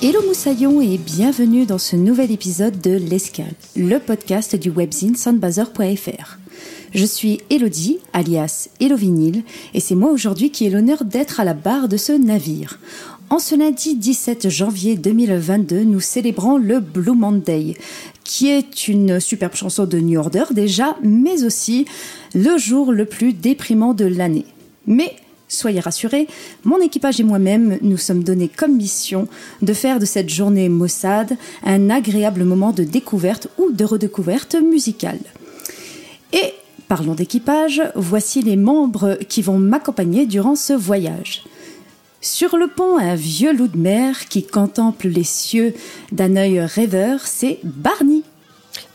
Hello Moussaillon et bienvenue dans ce nouvel épisode de L'Escale, le podcast du webzine soundbazer.fr. Je suis Elodie, alias Elovinil, et c'est moi aujourd'hui qui ai l'honneur d'être à la barre de ce navire. En ce lundi 17 janvier 2022, nous célébrons le Blue Monday, qui est une superbe chanson de New Order déjà, mais aussi le jour le plus déprimant de l'année. Mais Soyez rassurés, mon équipage et moi-même nous sommes donnés comme mission de faire de cette journée maussade un agréable moment de découverte ou de redécouverte musicale. Et parlons d'équipage, voici les membres qui vont m'accompagner durant ce voyage. Sur le pont, un vieux loup de mer qui contemple les cieux d'un œil rêveur, c'est Barney.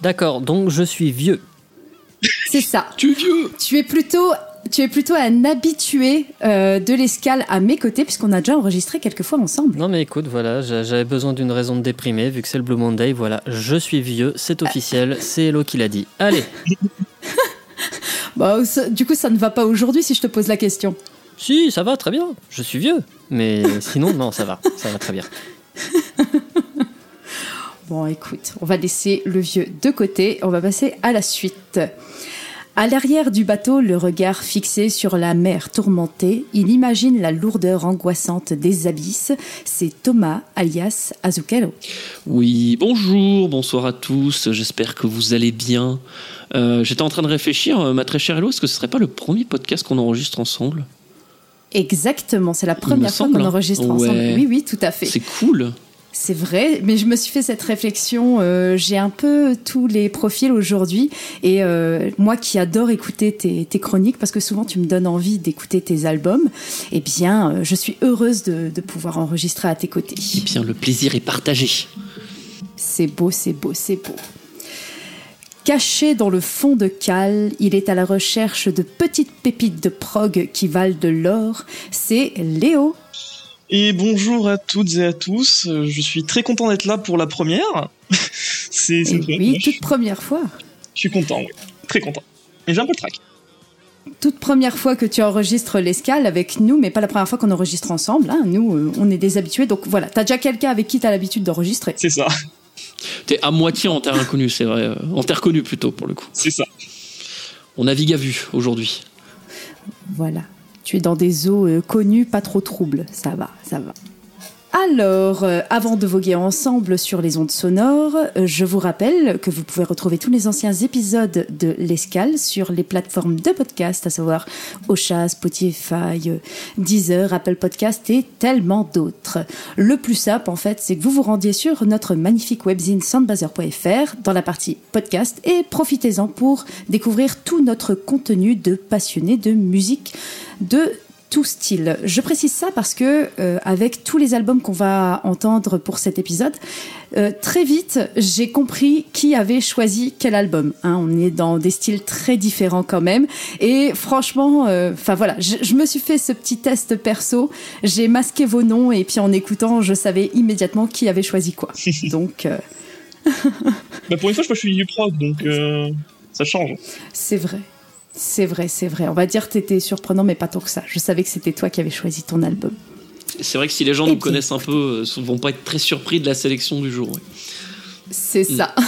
D'accord, donc je suis vieux. C'est ça. Tu es vieux Tu es plutôt, tu es plutôt un habitué euh, de l'escale à mes côtés, puisqu'on a déjà enregistré quelques fois ensemble. Non mais écoute, voilà, j'a- j'avais besoin d'une raison de déprimer, vu que c'est le Blue Monday, voilà, je suis vieux, c'est officiel, c'est Hello qui l'a dit. Allez, Bah, ça- du coup, ça ne va pas aujourd'hui si je te pose la question. si, ça va, très bien, je suis vieux. Mais sinon, non, ça va, ça va très bien. Bon, écoute, on va laisser le vieux de côté, on va passer à la suite. À l'arrière du bateau, le regard fixé sur la mer tourmentée, il imagine la lourdeur angoissante des abysses. C'est Thomas, alias Azucaro. Oui, bonjour, bonsoir à tous, j'espère que vous allez bien. Euh, J'étais en train de réfléchir, euh, ma très chère Hello, est-ce que ce serait pas le premier podcast qu'on enregistre ensemble? Exactement, c'est la première fois qu'on hein. enregistre Ouais. ensemble. Oui, oui, tout à fait. C'est cool C'est vrai, mais je me suis fait cette réflexion. euh, J'ai un peu tous les profils aujourd'hui. Et euh, moi qui adore écouter tes, tes chroniques, parce que souvent tu me donnes envie d'écouter tes albums, eh bien, euh, je suis heureuse de, de pouvoir enregistrer à tes côtés. Eh bien, le plaisir est partagé. C'est beau, c'est beau, c'est beau. Caché dans le fond de cale, il est à la recherche de petites pépites de prog qui valent de l'or. C'est Léo. Et bonjour à toutes et à tous. Je suis très content d'être là pour la première. c'est vrai. oui, toute première fois. je suis content, oui. Très content. Et j'ai un peu le trac. toute première fois que tu enregistres l'escale avec nous, mais pas la première fois qu'on enregistre ensemble. hein. Nous, euh, on est des habitués. Donc voilà, t'as déjà quelqu'un avec qui t'as l'habitude d'enregistrer. C'est ça. T'es à moitié en terre inconnue, c'est vrai. En terre connue plutôt, pour le coup. C'est ça. On navigue à vue aujourd'hui. Voilà. Tu es dans des eaux euh, connues, pas trop troubles. Ça va, ça va. Alors, euh, avant de voguer ensemble sur les ondes sonores, euh, je vous rappelle que vous pouvez retrouver tous les anciens épisodes de l'Escale sur les plateformes de podcast, à savoir Ocha, Spotify, euh, Deezer, Apple Podcast et tellement d'autres. Le plus simple, en fait, c'est que vous vous rendiez sur notre magnifique webzine soundbazer.fr dans la partie podcast et profitez-en pour découvrir tout notre contenu de passionnés de musique de tout style. Je précise ça parce que euh, avec tous les albums qu'on va entendre pour cet épisode, euh, très vite j'ai compris qui avait choisi quel album. hein. on est dans des styles très différents quand même. Et franchement, enfin voilà, je, je me suis fait ce petit test perso. J'ai masqué vos noms et puis en écoutant, je savais immédiatement qui avait choisi quoi. Donc euh, Bah, pour une fois, je suis du prog, donc euh, ça change. c'est vrai. C'est vrai, c'est vrai. On va dire que t'étais surprenant, mais pas tant que ça. Je savais que c'était toi qui avais choisi ton album. C'est vrai que si les gens Eh nous connaissent un peu, euh, vont pas être très surpris de la sélection du jour. ouais. C'est ça.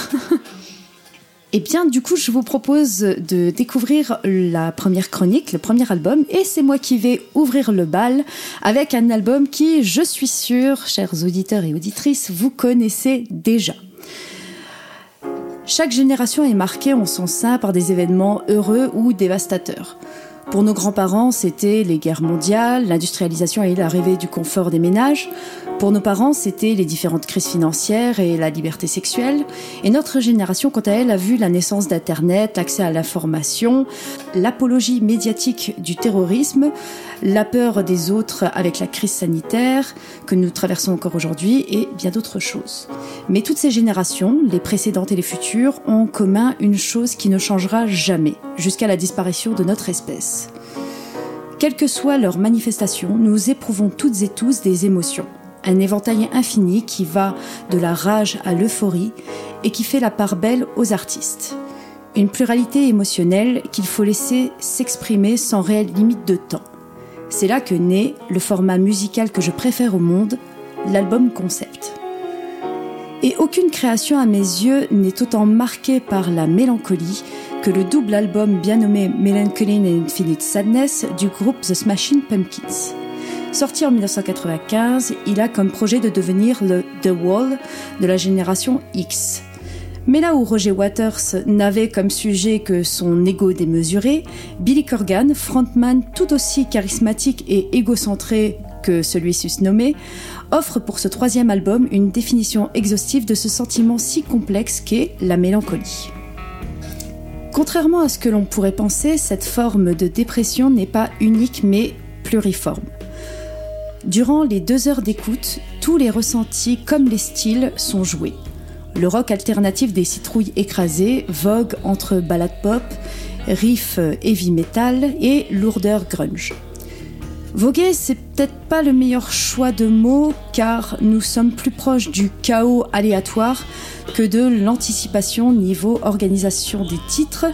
Et bien, du coup, je vous propose de découvrir la première chronique, le premier album, et c'est moi qui vais ouvrir le bal avec un album qui, je suis sûre, chers auditeurs et auditrices, vous connaissez déjà. Chaque génération est marquée en son sein par des événements heureux ou dévastateurs. Pour nos grands-parents, c'était les guerres mondiales, l'industrialisation et l'arrivée du confort des ménages. Pour nos parents, c'était les différentes crises financières et la liberté sexuelle. Et notre génération, quant à elle, a vu la naissance d'Internet, l'accès à l'information, l'apologie médiatique du terrorisme, la peur des autres avec la crise sanitaire que nous traversons encore aujourd'hui et bien d'autres choses. Mais toutes ces générations, les précédentes et les futures, ont en commun une chose qui ne changera jamais, jusqu'à la disparition de notre espèce. Quelle que soit leur manifestation, nous éprouvons toutes et tous des émotions. Un éventail infini qui va de la rage à l'euphorie et qui fait la part belle aux artistes. Une pluralité émotionnelle qu'il faut laisser s'exprimer sans réelle limite de temps. C'est là que naît le format musical que je préfère au monde, l'album concept. Et aucune création à mes yeux n'est autant marquée par la mélancolie que le double album bien nommé Melancholy and Infinite Sadness du groupe The Smashing Pumpkins. Sorti en 1995, il a comme projet de devenir le The Wall de la génération X. Mais là où Roger Waters n'avait comme sujet que son ego démesuré, Billy Corgan, frontman tout aussi charismatique et égocentré que celui susnommé, offre pour ce troisième album une définition exhaustive de ce sentiment si complexe qu'est la mélancolie. Contrairement à ce que l'on pourrait penser, cette forme de dépression n'est pas unique mais pluriforme. Durant les deux heures d'écoute, tous les ressentis comme les styles sont joués. Le rock alternatif des citrouilles écrasées vogue entre ballade pop, riff heavy metal et lourdeur grunge. Voguer, c'est peut-être pas le meilleur choix de mots car nous sommes plus proches du chaos aléatoire que de l'anticipation niveau organisation des titres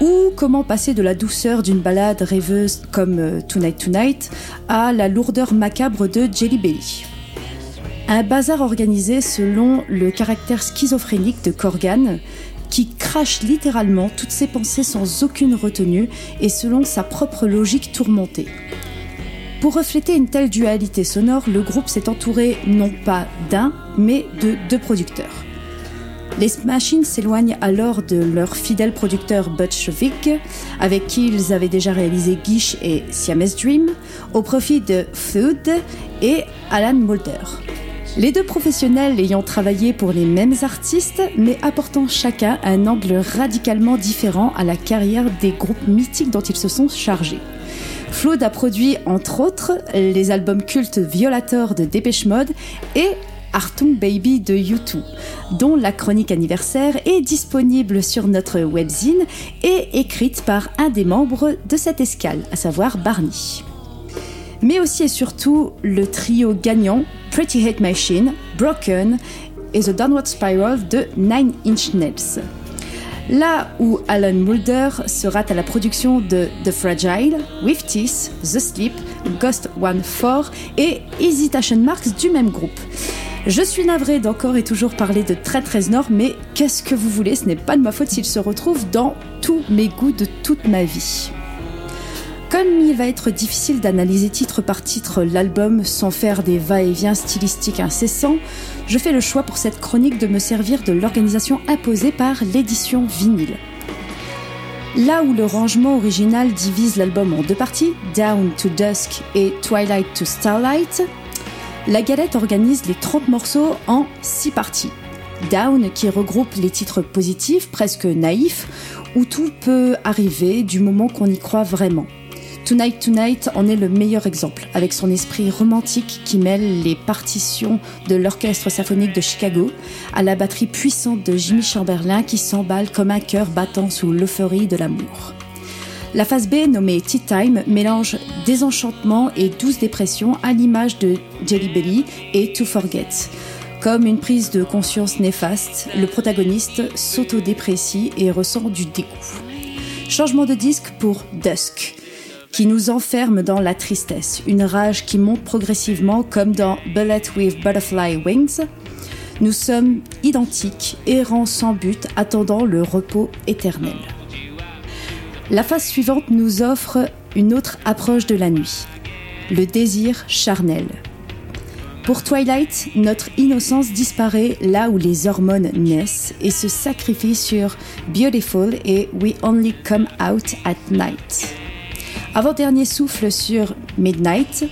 ou comment passer de la douceur d'une balade rêveuse comme euh, Tonight Tonight à la lourdeur macabre de Jelly Belly. Un bazar organisé selon le caractère schizophrénique de Corgan qui crache littéralement toutes ses pensées sans aucune retenue et selon sa propre logique tourmentée. Pour refléter une telle dualité sonore, le groupe s'est entouré non pas d'un, mais de deux producteurs. Les Machines s'éloignent alors de leur fidèle producteur Butch Vig, avec qui ils avaient déjà réalisé Guiche et Siamese Dream, au profit de Flood et Alan Moulder. Les deux professionnels ayant travaillé pour les mêmes artistes, mais apportant chacun un angle radicalement différent à la carrière des groupes mythiques dont ils se sont chargés. Flood a produit entre autres les albums cultes Violator de Dépêche Mode et Artung Baby de U2, dont la chronique anniversaire est disponible sur notre webzine et écrite par un des membres de cette escale, à savoir Barney. Mais aussi et surtout le trio gagnant Pretty Hate Machine, Broken et The Downward Spiral de Nine Inch Nails. Là où Alan Mulder sera à la production de The Fragile, With Teeth, The Sleep, Ghost One 4 et Hesitation Marks du même groupe. Je suis navrée d'encore et toujours parler de très Nord, mais qu'est-ce que vous voulez, ce n'est pas de ma faute s'il se retrouve dans tous mes goûts de toute ma vie. Comme il va être difficile d'analyser titre par titre l'album sans faire des va-et-vient stylistiques incessants, je fais le choix pour cette chronique de me servir de l'organisation imposée par l'édition vinyle. Là où le rangement original divise l'album en deux parties, Down to Dusk et Twilight to Starlight, la galette organise les 30 morceaux en 6 parties. Down qui regroupe les titres positifs, presque naïfs, où tout peut arriver du moment qu'on y croit vraiment. Tonight Tonight en est le meilleur exemple, avec son esprit romantique qui mêle les partitions de l'orchestre symphonique de Chicago à la batterie puissante de Jimmy Chamberlain qui s'emballe comme un cœur battant sous l'euphorie de l'amour. La phase B, nommée Tea Time, mélange désenchantement et douce dépression à l'image de Jelly Belly et To Forget. Comme une prise de conscience néfaste, le protagoniste s'autodéprécie et ressent du dégoût. Changement de disque pour Dusk, qui nous enferme dans la tristesse, une rage qui monte progressivement comme dans Bullet with Butterfly Wings. Nous sommes identiques, errants sans but, attendant le repos éternel. La phase suivante nous offre une autre approche de la nuit, le désir charnel. Pour Twilight, notre innocence disparaît là où les hormones naissent et se sacrifie sur Beautiful et We Only Come Out at Night. Avant-dernier souffle sur Midnight,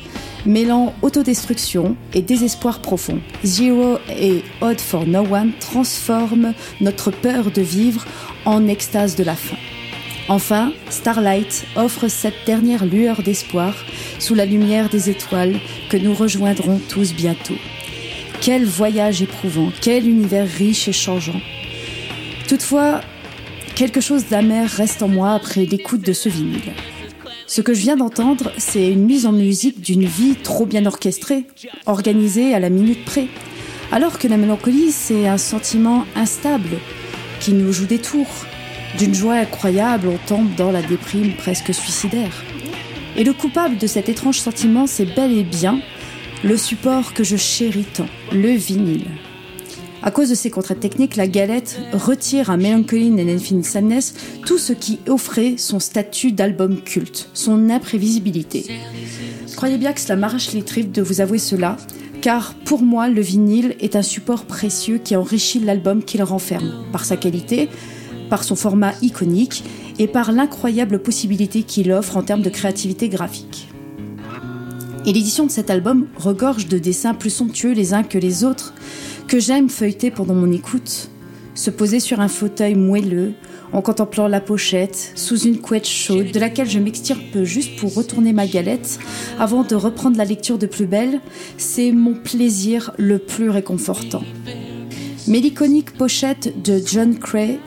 mêlant autodestruction et désespoir profond. Zero et Odd for No One transforment notre peur de vivre en extase de la fin. Enfin, Starlight offre cette dernière lueur d'espoir sous la lumière des étoiles que nous rejoindrons tous bientôt. Quel voyage éprouvant, quel univers riche et changeant. Toutefois, quelque chose d'amer reste en moi après l'écoute de ce vinyle. Ce que je viens d'entendre, c'est une mise en musique d'une vie trop bien orchestrée, organisée à la minute près. Alors que la mélancolie, c'est un sentiment instable qui nous joue des tours. D'une joie incroyable, on tombe dans la déprime presque suicidaire. Et le coupable de cet étrange sentiment, c'est bel et bien le support que je chéris tant, le vinyle. À cause de ces contraintes techniques, la galette retire à Melancholy and Infinite Sadness tout ce qui offrait son statut d'album culte, son imprévisibilité. Croyez bien que cela m'arrache les tripes de vous avouer cela, car pour moi, le vinyle est un support précieux qui enrichit l'album qu'il renferme, par sa qualité, par son format iconique et par l'incroyable possibilité qu'il offre en termes de créativité graphique. Et l'édition de cet album regorge de dessins plus somptueux les uns que les autres, que j'aime feuilleter pendant mon écoute. Se poser sur un fauteuil moelleux, en contemplant la pochette, sous une couette chaude, de laquelle je m'extirpe juste pour retourner ma galette, avant de reprendre la lecture de plus belle, c'est mon plaisir le plus réconfortant. Mais l'iconique pochette de John Cray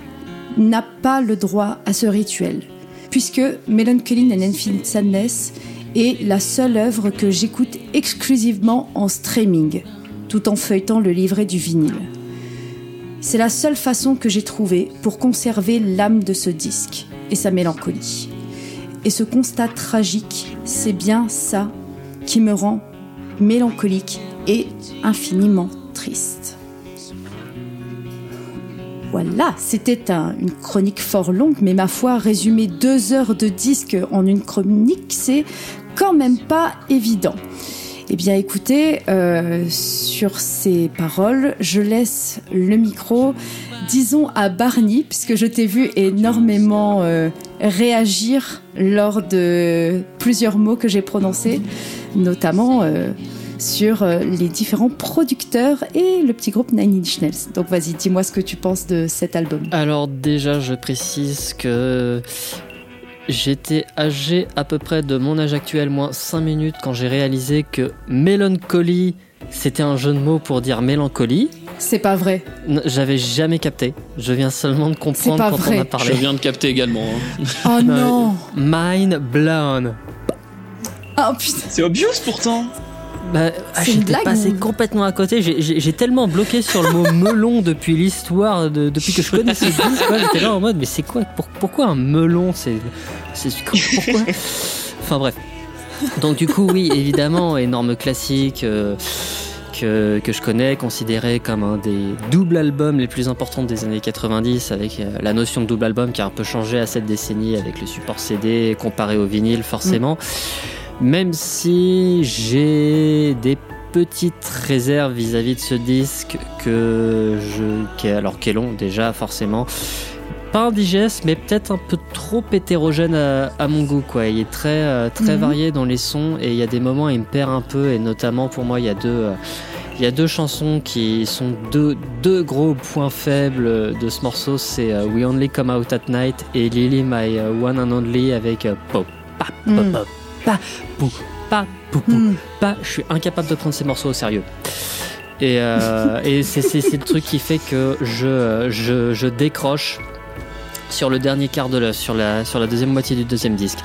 n'a pas le droit à ce rituel, puisque Melancholy and Infinite Sadness est la seule œuvre que j'écoute exclusivement en streaming, tout en feuilletant le livret du vinyle. C'est la seule façon que j'ai trouvée pour conserver l'âme de ce disque et sa mélancolie. Et ce constat tragique, c'est bien ça qui me rend mélancolique et infiniment triste. Voilà, c'était un- une chronique fort longue, mais ma foi, résumer deux heures de disque en une chronique, c'est quand même pas évident. Eh bien écoutez, euh, sur ces paroles, je laisse le micro, disons à Barney, puisque je t'ai vu énormément euh, réagir lors de plusieurs mots que j'ai prononcés, notamment euh, sur les différents producteurs et le petit groupe Nine Inch Nails. Donc vas-y, dis-moi ce que tu penses de cet album. Alors déjà, je précise que j'étais âgé à peu près de mon âge actuel, moins 5 minutes, quand j'ai réalisé que mélancolie, c'était un jeu de mots pour dire mélancolie. C'est pas vrai. J'avais jamais capté. Je viens seulement de comprendre pas quand vrai. on a Je parlé. viens de capter également. hein. Oh Non, non Mind blown. Oh putain C'est obvious pourtant. Bah, ah, j'étais passé ou- complètement à côté. J'ai- tellement bloqué sur le mot melon depuis l'histoire, de- depuis que je connais ce disque. J'étais là en mode, mais c'est quoi? Pour- Pourquoi un melon? C'est pourquoi? Enfin bref. Donc du coup, oui, évidemment, énorme classique. euh, que, que je connais, considéré comme un des doubles albums les plus importants des années 90, avec euh, la notion de double album qui a un peu changé à cette décennie avec le support CD comparé au vinyle forcément. Même si j'ai des petites réserves vis-à-vis de ce disque que je, qui est, alors qui est long déjà forcément. Pas indigeste, mais peut-être un peu trop hétérogène à, à mon goût. Quoi. Il est très, euh, très Mhm. varié dans les sons et il y a des moments où il me perd un peu. Et notamment pour moi, il y a deux, euh, il y a deux chansons qui sont deux, deux gros points faibles de ce morceau. C'est euh, We Only Come Out at Night et Lily My One and Only avec euh, Pop, pa, pa, Mm. pa, pa, pou, pa, pou, pou, Hmm. pas, je suis incapable de prendre ces morceaux au sérieux. Et, euh, et c'est, c'est- c'est le truc qui fait que je, je, je décroche sur le dernier quart de l'œuvre, sur la, sur la deuxième moitié du deuxième disque.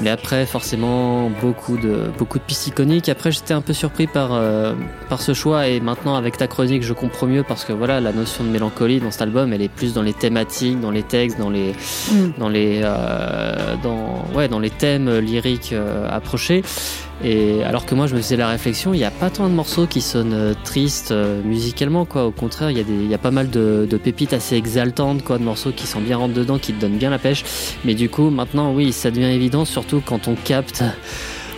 Mais après, forcément, beaucoup de, beaucoup de pistes iconiques. Après, j'étais un peu surpris par, euh, par ce choix et maintenant, avec ta chronique, je comprends mieux parce que voilà, la notion de mélancolie dans cet album, elle est plus dans les thématiques, dans les textes, dans les, Mm. dans les, euh, dans, ouais, dans les thèmes lyriques euh, approchés. Et alors que moi, je me faisais la réflexion, il n'y a pas tant de morceaux qui sonnent euh, tristes euh, musicalement, quoi. Au contraire, il y, a des- y a pas mal de, de pépites assez exaltantes, quoi, de morceaux qui sont bien rentre dedans, qui te donnent bien la pêche. Mais du coup, maintenant, oui, ça devient évident, surtout quand on capte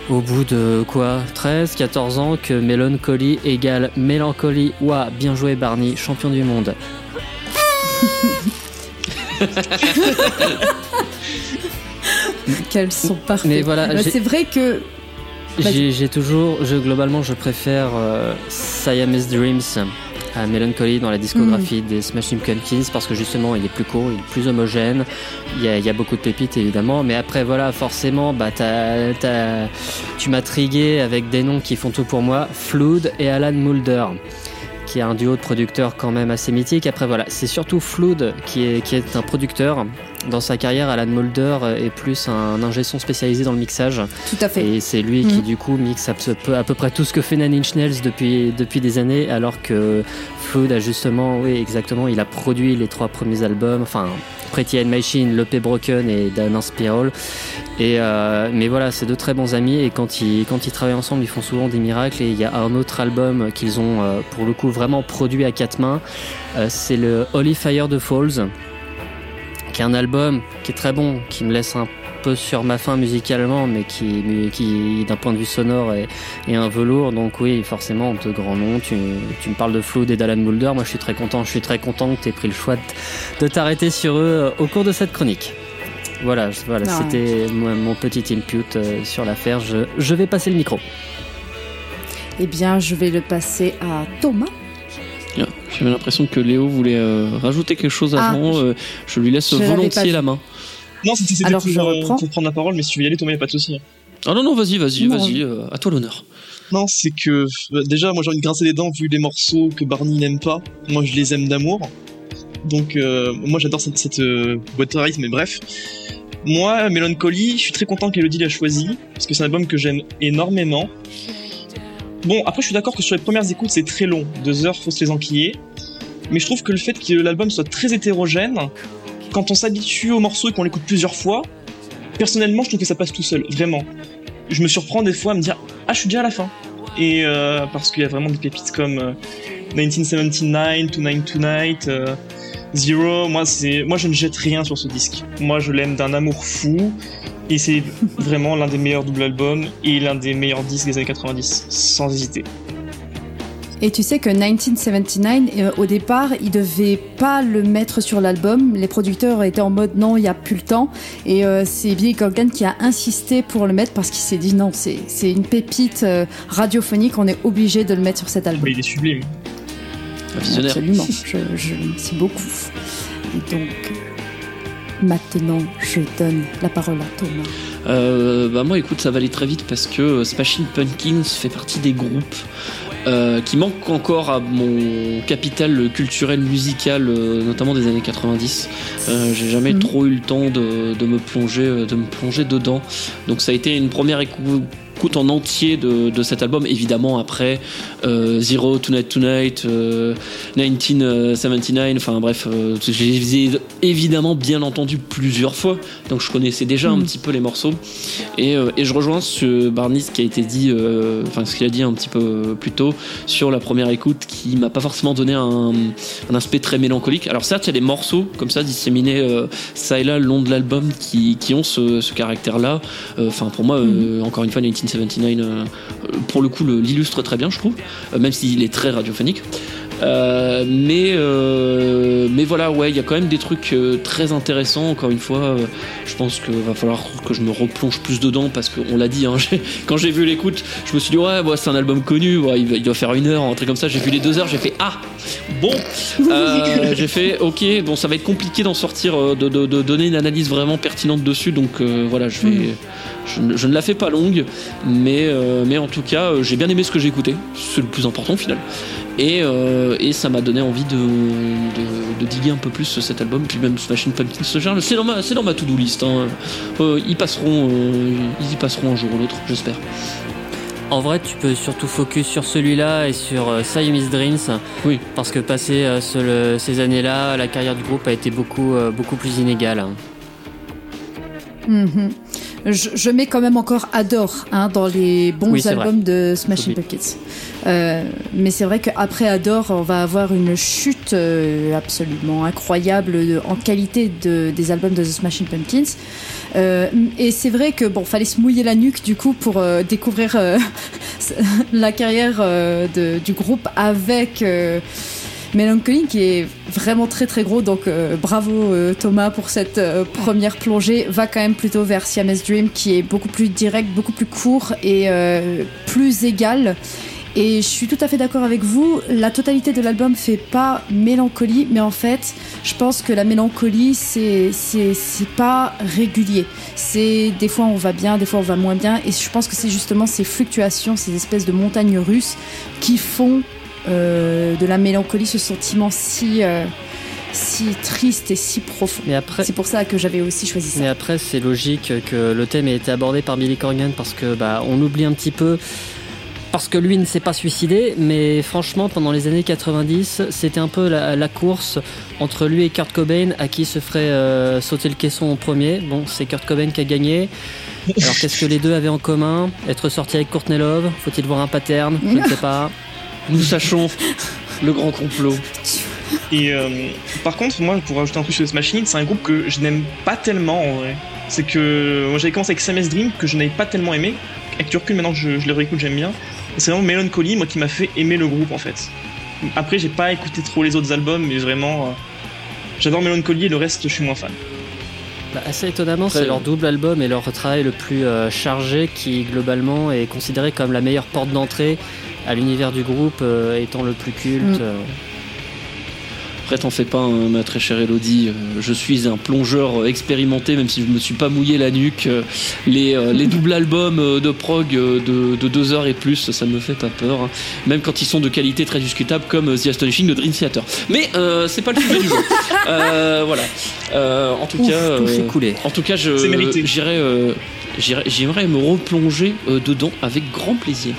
au bout de quoi 13, 14 ans que Melancholy égale Mélancolie. Ouah, bien joué Barney, champion du monde. Qu'elles sont parfaites. Mais voilà, Bah, c'est vrai que. J'ai toujours, je, globalement, je préfère euh, Siamese Dreams à Melancholy dans la discographie des Smashing Pumpkins parce que justement il est plus court, il est plus homogène, il y a, il y a beaucoup de pépites évidemment, mais après voilà forcément bah, t'as- t'as- tu m'as trigué avec des noms qui font tout pour moi, Flood et Alan Moulder qui est un duo de producteurs quand même assez mythique. Après voilà, c'est surtout Flood qui est, qui est un producteur. Dans sa carrière, Alan Moulder est plus un ingé son spécialisé dans le mixage. Tout à fait. Et c'est lui qui Mhm. du coup mixe à peu, à peu près tout ce que fait Nine Inch Nails depuis, depuis des années, alors que Flood a justement, oui exactement, il a produit les trois premiers albums, enfin Pretty and Machine, Le P Broken et Dan Spiral. Et euh, mais voilà, c'est deux très bons amis et quand ils, quand ils travaillent ensemble, ils font souvent des miracles. Et il y a un autre album qu'ils ont euh, pour le coup vraiment produit à quatre mains, euh, c'est le Holy Fire de Falls, qui est un album qui est très bon, qui me laisse un peu sur ma faim musicalement, mais qui, qui d'un point de vue sonore est, est un velours. Donc oui, forcément, de grands noms. Tu, tu me parles de Flood et d'Alan Moulder. Moi, je suis très content. Je suis très content que tu aies pris le choix de, de t'arrêter sur eux euh, au cours de cette chronique. Voilà, voilà c'était mon, mon petit input euh, sur l'affaire. Je, je vais passer le micro. Eh bien, je vais le passer à Thomas. Bien. J'avais l'impression que Léo voulait euh, rajouter quelque chose Ah, avant. euh, je lui laisse je volontiers la main. Non, c'était pour, euh, pour prendre la parole, mais si tu veux y aller, Thomas, y a pas de souci. Ah non, non, vas-y, vas-y, vas-y, euh, à toi l'honneur. Non, c'est que déjà, moi j'ai envie de grincer les dents vu les morceaux que Barney n'aime pas. Moi je les aime d'amour. Donc euh, moi j'adore cette, cette euh, boîte à rythme, mais bref. Moi, Melancholy, je suis très content qu'Elodie l'a choisi, parce que c'est un album que j'aime énormément. Bon, après je suis d'accord que sur les premières écoutes c'est très long, deux heures, faut se les enquiller. Mais je trouve que le fait que l'album soit très hétérogène, quand on s'habitue au morceau et qu'on l'écoute plusieurs fois, personnellement je trouve que ça passe tout seul, vraiment. Je me surprends des fois à me dire ah je suis déjà à la fin et euh, parce qu'il y a vraiment des pépites comme euh, 1979 Tonight Tonight euh, Zero moi c'est moi je ne jette rien sur ce disque moi je l'aime d'un amour fou et c'est vraiment l'un des meilleurs double albums et l'un des meilleurs disques des années 90 sans hésiter Et tu sais que 1979, euh, au départ, ils devaient pas le mettre sur l'album. Les producteurs étaient en mode non, il n'y a plus le temps. Et euh, c'est Billy Corgan qui a insisté pour le mettre parce qu'il s'est dit non, c'est c'est une pépite euh, radiophonique, on est obligé de le mettre sur cet album. mais il est sublime visionnaire. Absolument, je, je remercie beaucoup. Et donc, euh, maintenant, je donne la parole à Thomas. Euh, bah moi écoute ça va aller très vite parce que euh, Smashing Pumpkins fait partie des groupes euh, qui manquent encore à mon capital culturel musical euh, notamment des années 90 Euh, j'ai jamais Mhm. trop eu le temps de, de me plonger de me plonger dedans donc ça a été une première écou- en entier de, cet album. Évidemment, après euh, Zero, Tonight Tonight, euh, 1979, euh, enfin bref, euh, j'ai évidemment bien entendu plusieurs fois, donc je connaissais déjà un hmm. petit peu les morceaux. Et, euh, je rejoins ce Barnis qui a été dit, enfin ce qu'il a dit un petit peu plus tôt sur la première écoute qui m'a pas forcément donné un, aspect très mélancolique. Alors, certes, il y a des morceaux comme ça disséminés ça et là le long de l'album qui, ont ce, caractère là. Enfin, pour moi, hmm. encore une fois, 19 79 euh, pour le coup l'illustre très bien je trouve euh, même s'il est très radiophonique euh, mais euh, mais voilà ouais il y a quand même des trucs euh, très intéressants. Encore une fois je pense que va falloir que je me replonge plus dedans parce qu'on l'a dit hein, quand j'ai vu l'écoute je me suis dit ouais, ouais, c'est un album connu. Ouais, il, doit faire une heure un truc comme ça. J'ai vu les deux heures j'ai fait ah bon. J'ai fait ok bon ça va être compliqué d'en sortir de, de- de donner une analyse vraiment pertinente dessus. Donc voilà je vais je, ne- je ne la fais pas longue. Mais mais en tout cas j'ai bien aimé ce que j'ai écouté. C'est le plus important au final et, euh, et ça m'a donné envie de, de, de diguer un peu plus cet album puis même Smashing Pumpkins ce genre c'est dans ma c'est dans ma to-do list hein. Euh, ils passeront euh, ils y passeront un jour ou l'autre j'espère En vrai, tu peux surtout focus sur celui-là et sur euh, Siamese Dreams. Oui. Parce que passé euh, ce- le- ces années-là, la carrière du groupe a été beaucoup, euh, beaucoup plus inégale. hein. Mhm. Je, je mets quand même encore Adore hein, dans les bons Oui, albums de Smashing. Pumpkins. Euh, mais c'est vrai qu'après Adore, on va avoir une chute euh, absolument incroyable de- en qualité de, des albums de The Smashing Pumpkins. Euh, et c'est vrai que bon, fallait se mouiller la nuque du coup pour euh, découvrir euh, la carrière euh, de- du groupe avec. Melancholy qui est vraiment très très gros donc euh, bravo euh, Thomas pour cette euh, première plongée va quand même plutôt vers Siamese Dream qui est beaucoup plus direct beaucoup plus court et plus égal Et je suis tout à fait d'accord avec vous. La totalité de l'album fait pas mélancolie, mais en fait, je pense que la mélancolie, c'est c'est pas régulier. C'est des fois on va bien, des fois on va moins bien, et je pense que c'est justement ces fluctuations, ces espèces de montagnes russes qui font de la mélancolie ce sentiment si euh, si triste et si profond. Mais après, C'est pour ça que j'avais aussi choisi ça. Mais après, c'est logique que le thème ait été abordé par Billy Corgan parce que bah, on oublie un petit peu. Parce que lui ne s'est pas suicidé, mais franchement, pendant les années 90, c'était un peu la, la course entre lui et Kurt Cobain, à qui se ferait euh, sauter le caisson en premier. Bon, c'est Kurt Cobain qui a gagné. Alors qu'est-ce que les deux avaient en commun? Être sorti avec Courtney Love Faut-il voir un pattern? Je ne sais pas. Nous sachons le grand complot. Et euh, par contre, moi, pour rajouter un truc sur Smash Machine, c'est un groupe que je n'aime pas tellement en vrai. C'est que moi j'avais commencé avec SMS Dream que je n'avais pas tellement aimé. Avec du recul, maintenant que je, je le réécoute, j'aime bien. Et c'est vraiment Melancholy, moi, qui m'a fait aimer le groupe en fait. Après, j'ai pas écouté trop les autres albums, mais vraiment, euh, j'adore Melancholy et le reste, je suis moins fan. Bah, assez étonnamment, c'est leur double album et leur travail le plus euh, chargé qui, globalement, est considéré comme la meilleure porte d'entrée à l'univers du groupe, euh, étant le plus culte. Mm. euh. Après, t'en fais pas, hein, ma très chère Elodie. euh, je suis un plongeur expérimenté, même si je me suis pas mouillé la nuque. les, euh, les doubles albums de prog de, de deux heures et plus, ça me fait pas peur. hein. Même quand ils sont de qualité très discutable, comme The Astonishing de Dream Theater. Mais euh, c'est pas le sujet du. Euh, voilà. Euh, en tout Ouf, cas, euh, coulé. en tout cas, je j'irai, euh, j'aimerais me replonger dedans avec grand plaisir.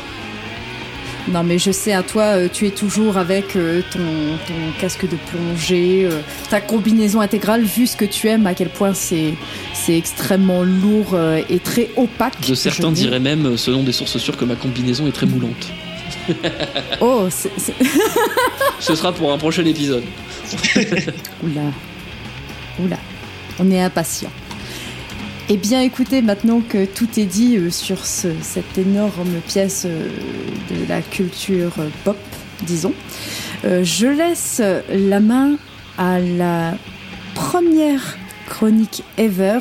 Non, mais je sais, à toi, euh, tu es toujours avec euh, ton, ton casque de plongée, euh, ta combinaison intégrale, vu ce que tu aimes, à quel point c'est c'est extrêmement lourd et très opaque. De certains diraient même, selon des sources sûres, que ma combinaison est très moulante. Oh, Ce sera pour un prochain épisode. Oula. Oula. On est impatient. Eh bien, écoutez, maintenant que tout est dit euh, sur ce- cette énorme pièce euh, de la culture pop, disons, euh, je laisse la main à la première chronique ever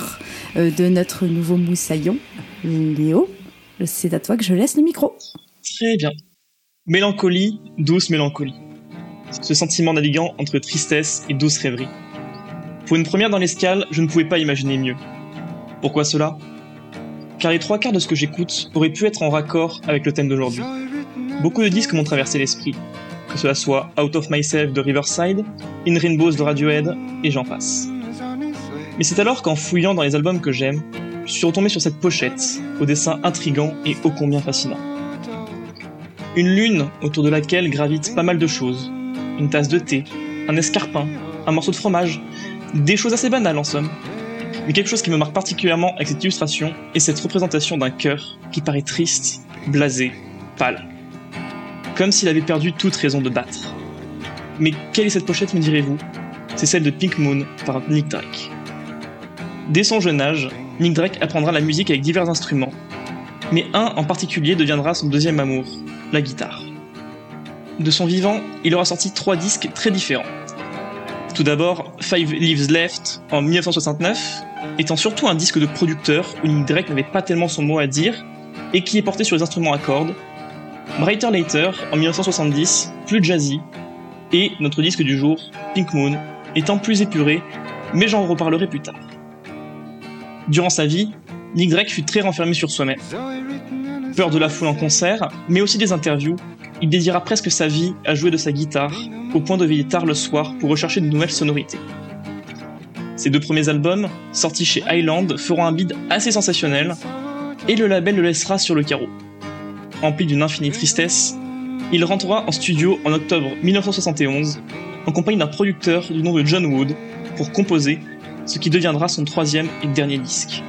de notre nouveau moussaillon, Léo. C'est à toi que je laisse le micro. Très bien. Mélancolie, douce mélancolie. Ce sentiment naviguant entre tristesse et douce rêverie. Pour une première dans l'escale, je ne pouvais pas imaginer mieux. Pourquoi cela? Car les trois quarts de ce que j'écoute auraient pu être en raccord avec le thème d'aujourd'hui. Beaucoup de disques m'ont traversé l'esprit, que cela soit Out of Myself de Riverside, In Rainbows de Radiohead, et j'en passe. Mais c'est alors qu'en fouillant dans les albums que j'aime, je suis retombé sur cette pochette, au dessin intrigant et ô combien fascinant. Une lune autour de laquelle gravitent pas mal de choses. Une tasse de thé, un escarpin, un morceau de fromage, des choses assez banales en somme. Mais quelque chose qui me marque particulièrement avec cette illustration est cette représentation d'un cœur qui paraît triste, blasé, pâle. Comme s'il avait perdu toute raison de battre. Mais quelle est cette pochette me direz-vous? C'est celle de Pink Moon par Nick Drake. Dès son jeune âge, Nick Drake apprendra la musique avec divers instruments, mais un en particulier deviendra son deuxième amour, la guitare. De son vivant, il aura sorti trois disques très différents. Tout d'abord, Five Leaves Left en 1969, étant surtout un disque de producteur où Nick Drake n'avait pas tellement son mot à dire et qui est porté sur les instruments à cordes. Brighter Later en 1970, plus jazzy, et notre disque du jour, Pink Moon, étant plus épuré, mais j'en reparlerai plus tard. Durant sa vie, Nick Drake fut très renfermé sur soi-même. Peur de la foule en concert, mais aussi des interviews, il dédiera presque sa vie à jouer de sa guitare, au point de veiller tard le soir pour rechercher de nouvelles sonorités. Ses deux premiers albums, sortis chez Island, feront un bid assez sensationnel, et le label le laissera sur le carreau. Empli d'une infinie tristesse, il rentrera en studio en octobre 1971, en compagnie d'un producteur du nom de John Wood, pour composer ce qui deviendra son troisième et dernier disque.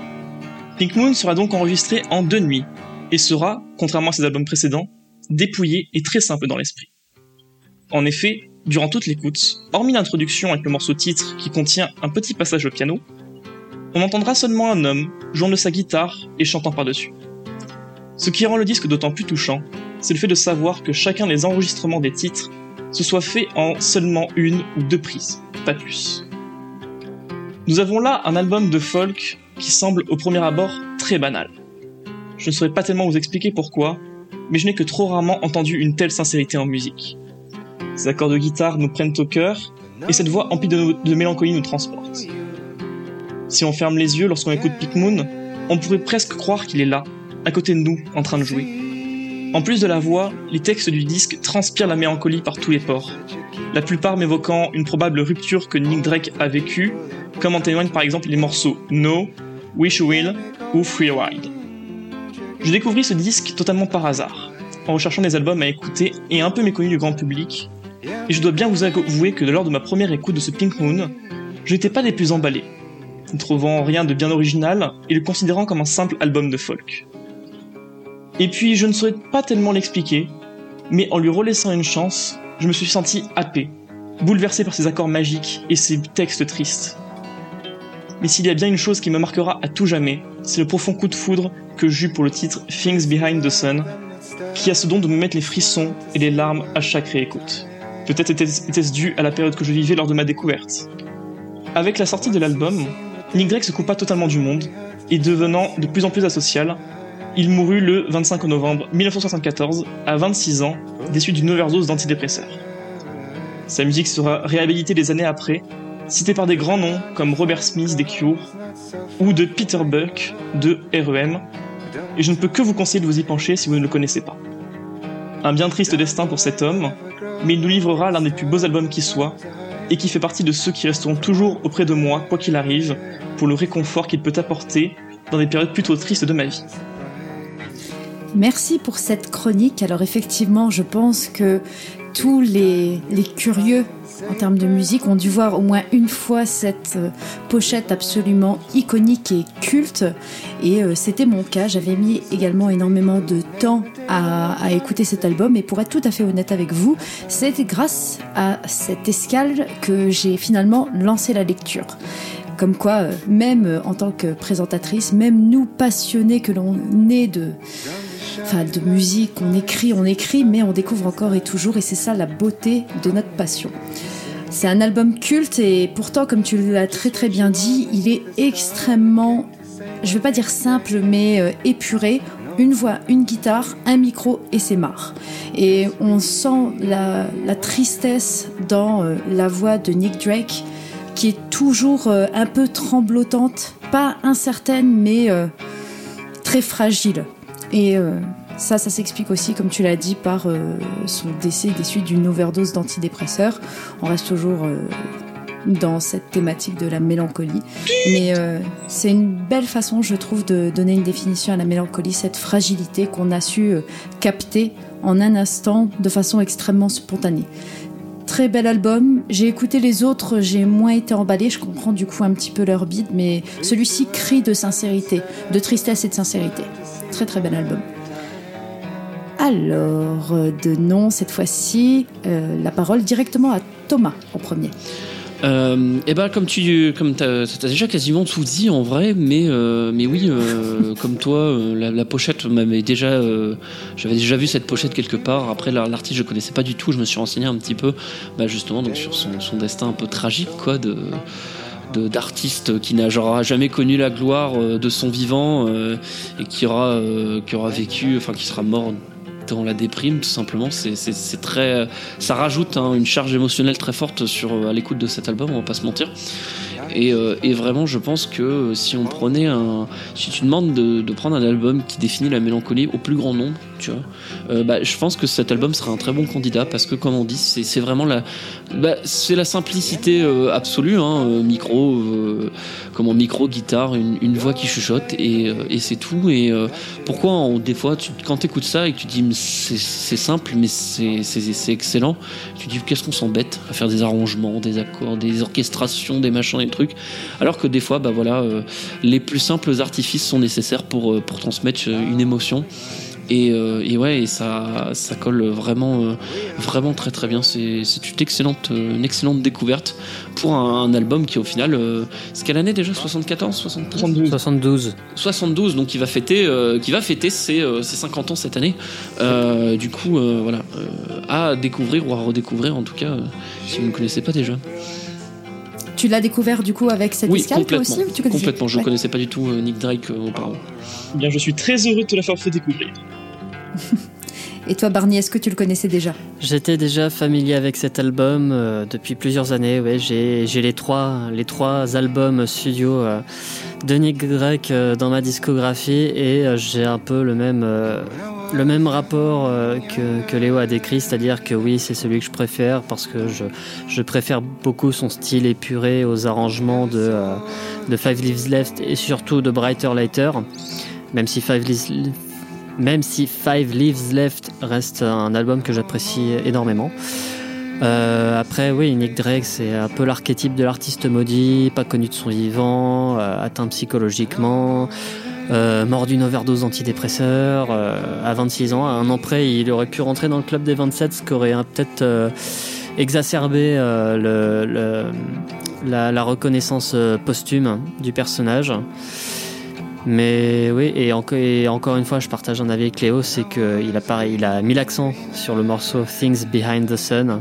Pink Moon sera donc enregistré en deux nuits, et sera, contrairement à ses albums précédents, dépouillé et très simple dans l'esprit. En effet, durant toute l'écoute, hormis l'introduction avec le morceau titre qui contient un petit passage au piano, on entendra seulement un homme jouant de sa guitare et chantant par-dessus. Ce qui rend le disque d'autant plus touchant, c'est le fait de savoir que chacun des enregistrements des titres se soit fait en seulement une ou deux prises, pas plus. Nous avons là un album de folk qui semble au premier abord très banal. Je ne saurais pas tellement vous expliquer pourquoi, mais je n'ai que trop rarement entendu une telle sincérité en musique. Ces accords de guitare nous prennent au cœur, et cette voix emplie de, mélancolie nous transporte. Si on ferme les yeux lorsqu'on écoute Peak Moon, on pourrait presque croire qu'il est là, à côté de nous, en train de jouer. En plus de la voix, les textes du disque transpirent la mélancolie par tous les pores, la plupart m'évoquant une probable rupture que Nick Drake a vécue, comme en témoignent par exemple les morceaux No, Wish You Will ou Free Ride. Je découvris ce disque totalement par hasard, en recherchant des albums à écouter et un peu méconnus du grand public, et je dois bien vous avouer que lors de ma première écoute de ce Pink Moon, je n'étais pas des plus emballés, ne trouvant rien de bien original et le considérant comme un simple album de folk. Et puis je ne saurais pas tellement l'expliquer, mais en lui relaissant une chance, je me suis senti happé, bouleversé par ses accords magiques et ses textes tristes. Mais s'il y a bien une chose qui me marquera à tout jamais, c'est le profond coup de foudre que j'eus pour le titre Things Behind the Sun, qui a ce don de me mettre les frissons et les larmes à chaque réécoute. Peut-être était-ce dû à la période que je vivais lors de ma découverte. Avec la sortie de l'album, Nick Drake se coupa totalement du monde, et devenant de plus en plus asocial, il mourut le 25 novembre 1974, à 26 ans, suites d'une overdose d'antidépresseurs. Sa musique sera réhabilitée des années après, citée par des grands noms comme Robert Smith des Cure ou de Peter Buck de REM, et je ne peux que vous conseiller de vous y pencher si vous ne le connaissez pas. Un bien triste destin pour cet homme, mais il nous livrera l'un des plus beaux albums qui soit, et qui fait partie de ceux qui resteront toujours auprès de moi, quoi qu'il arrive, pour le réconfort qu'il peut apporter dans des périodes plutôt tristes de ma vie. Merci pour cette chronique. Alors effectivement, je pense que tous les, curieux en termes de musique ont dû voir au moins une fois cette euh, pochette absolument iconique et culte. Et euh, c'était mon cas. J'avais mis également énormément de temps à, à écouter cet album. Et pour être tout à fait honnête avec vous, c'est grâce à cette escale que j'ai finalement lancé la lecture. Comme quoi, euh, même en tant que présentatrice, même nous passionnés que l'on est de, enfin, de musique, on écrit, on écrit, mais on découvre encore et toujours, et c'est ça la beauté de notre passion. C'est un album culte et pourtant, comme tu l'as très très bien dit, il est extrêmement, je vais pas dire simple, mais euh, épuré. Une voix, une guitare, un micro et c'est marre. Et on sent la, tristesse dans euh, la voix de Nick Drake qui est toujours euh, un peu tremblotante, pas incertaine, mais très fragile. Et euh, ça, ça s'explique aussi, comme tu l'as dit, par euh, son décès des suites d'une overdose d'antidépresseurs. On reste toujours euh, dans cette thématique de la mélancolie. Mais c'est une belle façon, je trouve, de donner une définition à la mélancolie, cette fragilité qu'on a su capter en un instant de façon extrêmement spontanée. Très bel album. J'ai écouté les autres, j'ai moins été emballée. Je comprends du coup un petit peu leur bide, mais celui-ci crie de sincérité, de tristesse et de sincérité. Très très bel album. Alors, euh, de nom cette fois-ci, euh, la parole directement à Thomas en premier. Euh, et ben comme tu comme t'as as déjà quasiment tout dit en vrai, mais euh, mais oui, comme toi, la, pochette m'avait déjà, j'avais déjà vu cette pochette quelque part. Après la- l'artiste je connaissais pas du tout, je me suis renseigné un petit peu, bah, justement donc sur son, son destin un peu tragique quoi de- d'artiste qui n'a genre jamais connu la gloire euh, de son vivant euh, et qui aura euh, qui aura vécu, enfin qui sera mort dans la déprime tout simplement. C'est très ça rajoute hein, une charge émotionnelle très forte sur à l'écoute de cet album on va pas se mentir et, euh, et vraiment je pense que euh, si on prenait un si tu demandes de, prendre un album qui définit la mélancolie au plus grand nombre tu vois euh, bah, je pense que cet album sera un très bon candidat parce que comme on dit c'est vraiment la bah, c'est la simplicité absolue hein, micro comment micro guitare une, voix qui chuchote et, c'est tout. Et pourquoi des fois quand tu écoutes ça et que tu dis c'est simple mais c'est excellent tu dis qu'est-ce qu'on s'embête à faire des arrangements des accords des orchestrations des machins des trucs alors que des fois bah voilà euh, les plus simples artifices sont nécessaires pour euh, pour transmettre euh, une émotion. Et, euh, et ouais et ça ça colle vraiment euh, vraiment très très bien. C'est c'est une excellente euh, une excellente découverte pour un, un album qui au final euh, c'est quelle année déjà? 74 73 72. 72. 72 donc il va fêter euh, qui va fêter ses, euh, ses 50 ans cette année. Euh, du coup euh, voilà euh, à découvrir ou à redécouvrir en tout cas euh, si vous ne connaissez pas déjà Tu l'as découvert du coup avec cette oui escale toi aussi tu connaissais complètement je Ouais. connaissais pas du tout euh, Nick Drake euh, auparavant Eh Bien, je suis très heureux de te l'avoir fait découvrir. Et toi, Barney, est-ce que tu le connaissais déjà? J'étais déjà familier avec cet album euh, depuis plusieurs années. Ouais, j'ai j'ai les trois, les trois albums studio euh, de Nick Drake euh, dans ma discographie et euh, j'ai un peu le même, euh, le même rapport euh, que, Léo a décrit, c'est-à-dire que oui, c'est celui que je préfère parce que je, préfère beaucoup son style épuré aux arrangements de, euh, de Five Leaves Left et surtout de Brighter Lighter, même si Five Leaves Left reste un album que j'apprécie énormément. Euh, après, oui, Nick Drake, c'est un peu l'archétype de l'artiste maudit, pas connu de son vivant, atteint psychologiquement, euh, mort d'une overdose d'antidépresseurs, euh, à 26 ans. À un an près, il aurait pu rentrer dans le club des 27, ce qui aurait peut-être euh, exacerbé euh, la, reconnaissance posthume du personnage. Mais oui, et, enco- et encore une fois, je partage un avis avec Léo, c'est qu'il a, a mis l'accent sur le morceau Things Behind the Sun,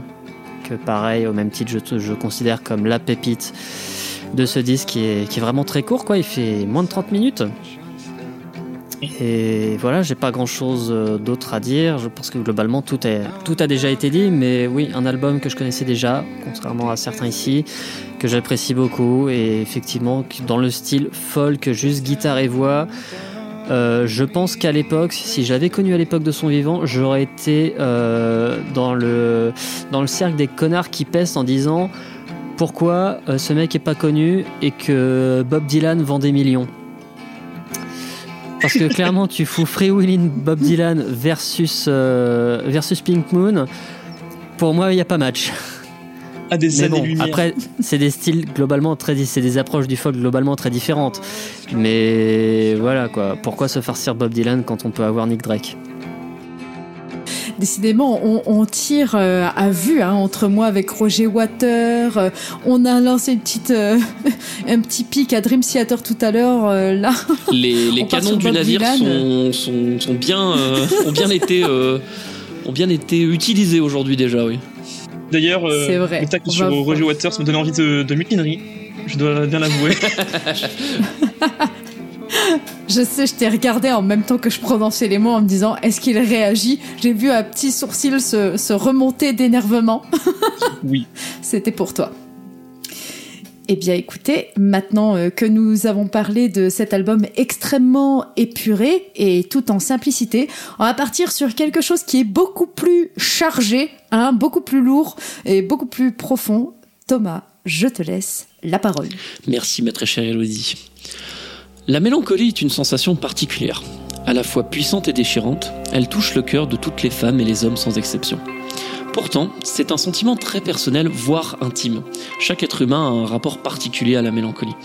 que pareil, au même titre, je, je considère comme la pépite de ce disque qui est, qui est vraiment très court, quoi. Il fait moins de 30 minutes. Et voilà, j'ai pas grand chose d'autre à dire. Je pense que globalement tout, a déjà été dit, mais oui, un album que je connaissais déjà, contrairement à certains ici, que j'apprécie beaucoup. Et effectivement, dans le style folk, juste guitare et voix. Euh, je pense qu'à l'époque, si j'avais connu à l'époque de son vivant, j'aurais été euh, dans, le, cercle des connards qui pèsent en disant pourquoi euh, ce mec est pas connu et que Bob Dylan vend des millions? Parce que clairement, tu fous Free Willin' Bob Dylan versus, euh, versus Pink Moon. Pour moi, il n'y a pas match. À des Mais bon, après, c'est des styles globalement très, c'est des approches du folk globalement très différentes. Mais voilà quoi. Pourquoi se farcir Bob Dylan quand on peut avoir Nick Drake? Décidément, on, on tire euh, à vue hein, entre moi avec Roger Water. euh, on a lancé une petite, euh, un petit pic à Dream Theater tout à l'heure. euh, là, Les, canons du Bob navire Dylan. sont, sont, sont bien, euh, ont bien été, euh, ont bien été utilisés aujourd'hui déjà, oui. D'ailleurs, euh, le tacle sur Roger. Waters me donne envie de, de mutinerie. Je dois bien l'avouer. Je sais, je t'ai regardé en même temps que je prononçais les mots en me disant est-ce qu'il réagit? J'ai vu un petit sourcil se, se remonter d'énervement. oui. C'était pour toi. Eh bien écoutez, maintenant euh, que nous avons parlé de cet album extrêmement épuré et tout en simplicité, on va partir sur quelque chose qui est beaucoup plus chargé, hein, beaucoup plus lourd et beaucoup plus profond. Thomas, je te laisse la parole. Merci, ma très chère Elodie. La mélancolie est une sensation particulière. À la fois puissante et déchirante, elle touche le cœur de toutes les femmes et les hommes sans exception. Pourtant, c'est un sentiment très personnel, voire intime. Chaque être humain a un rapport particulier à la mélancolie.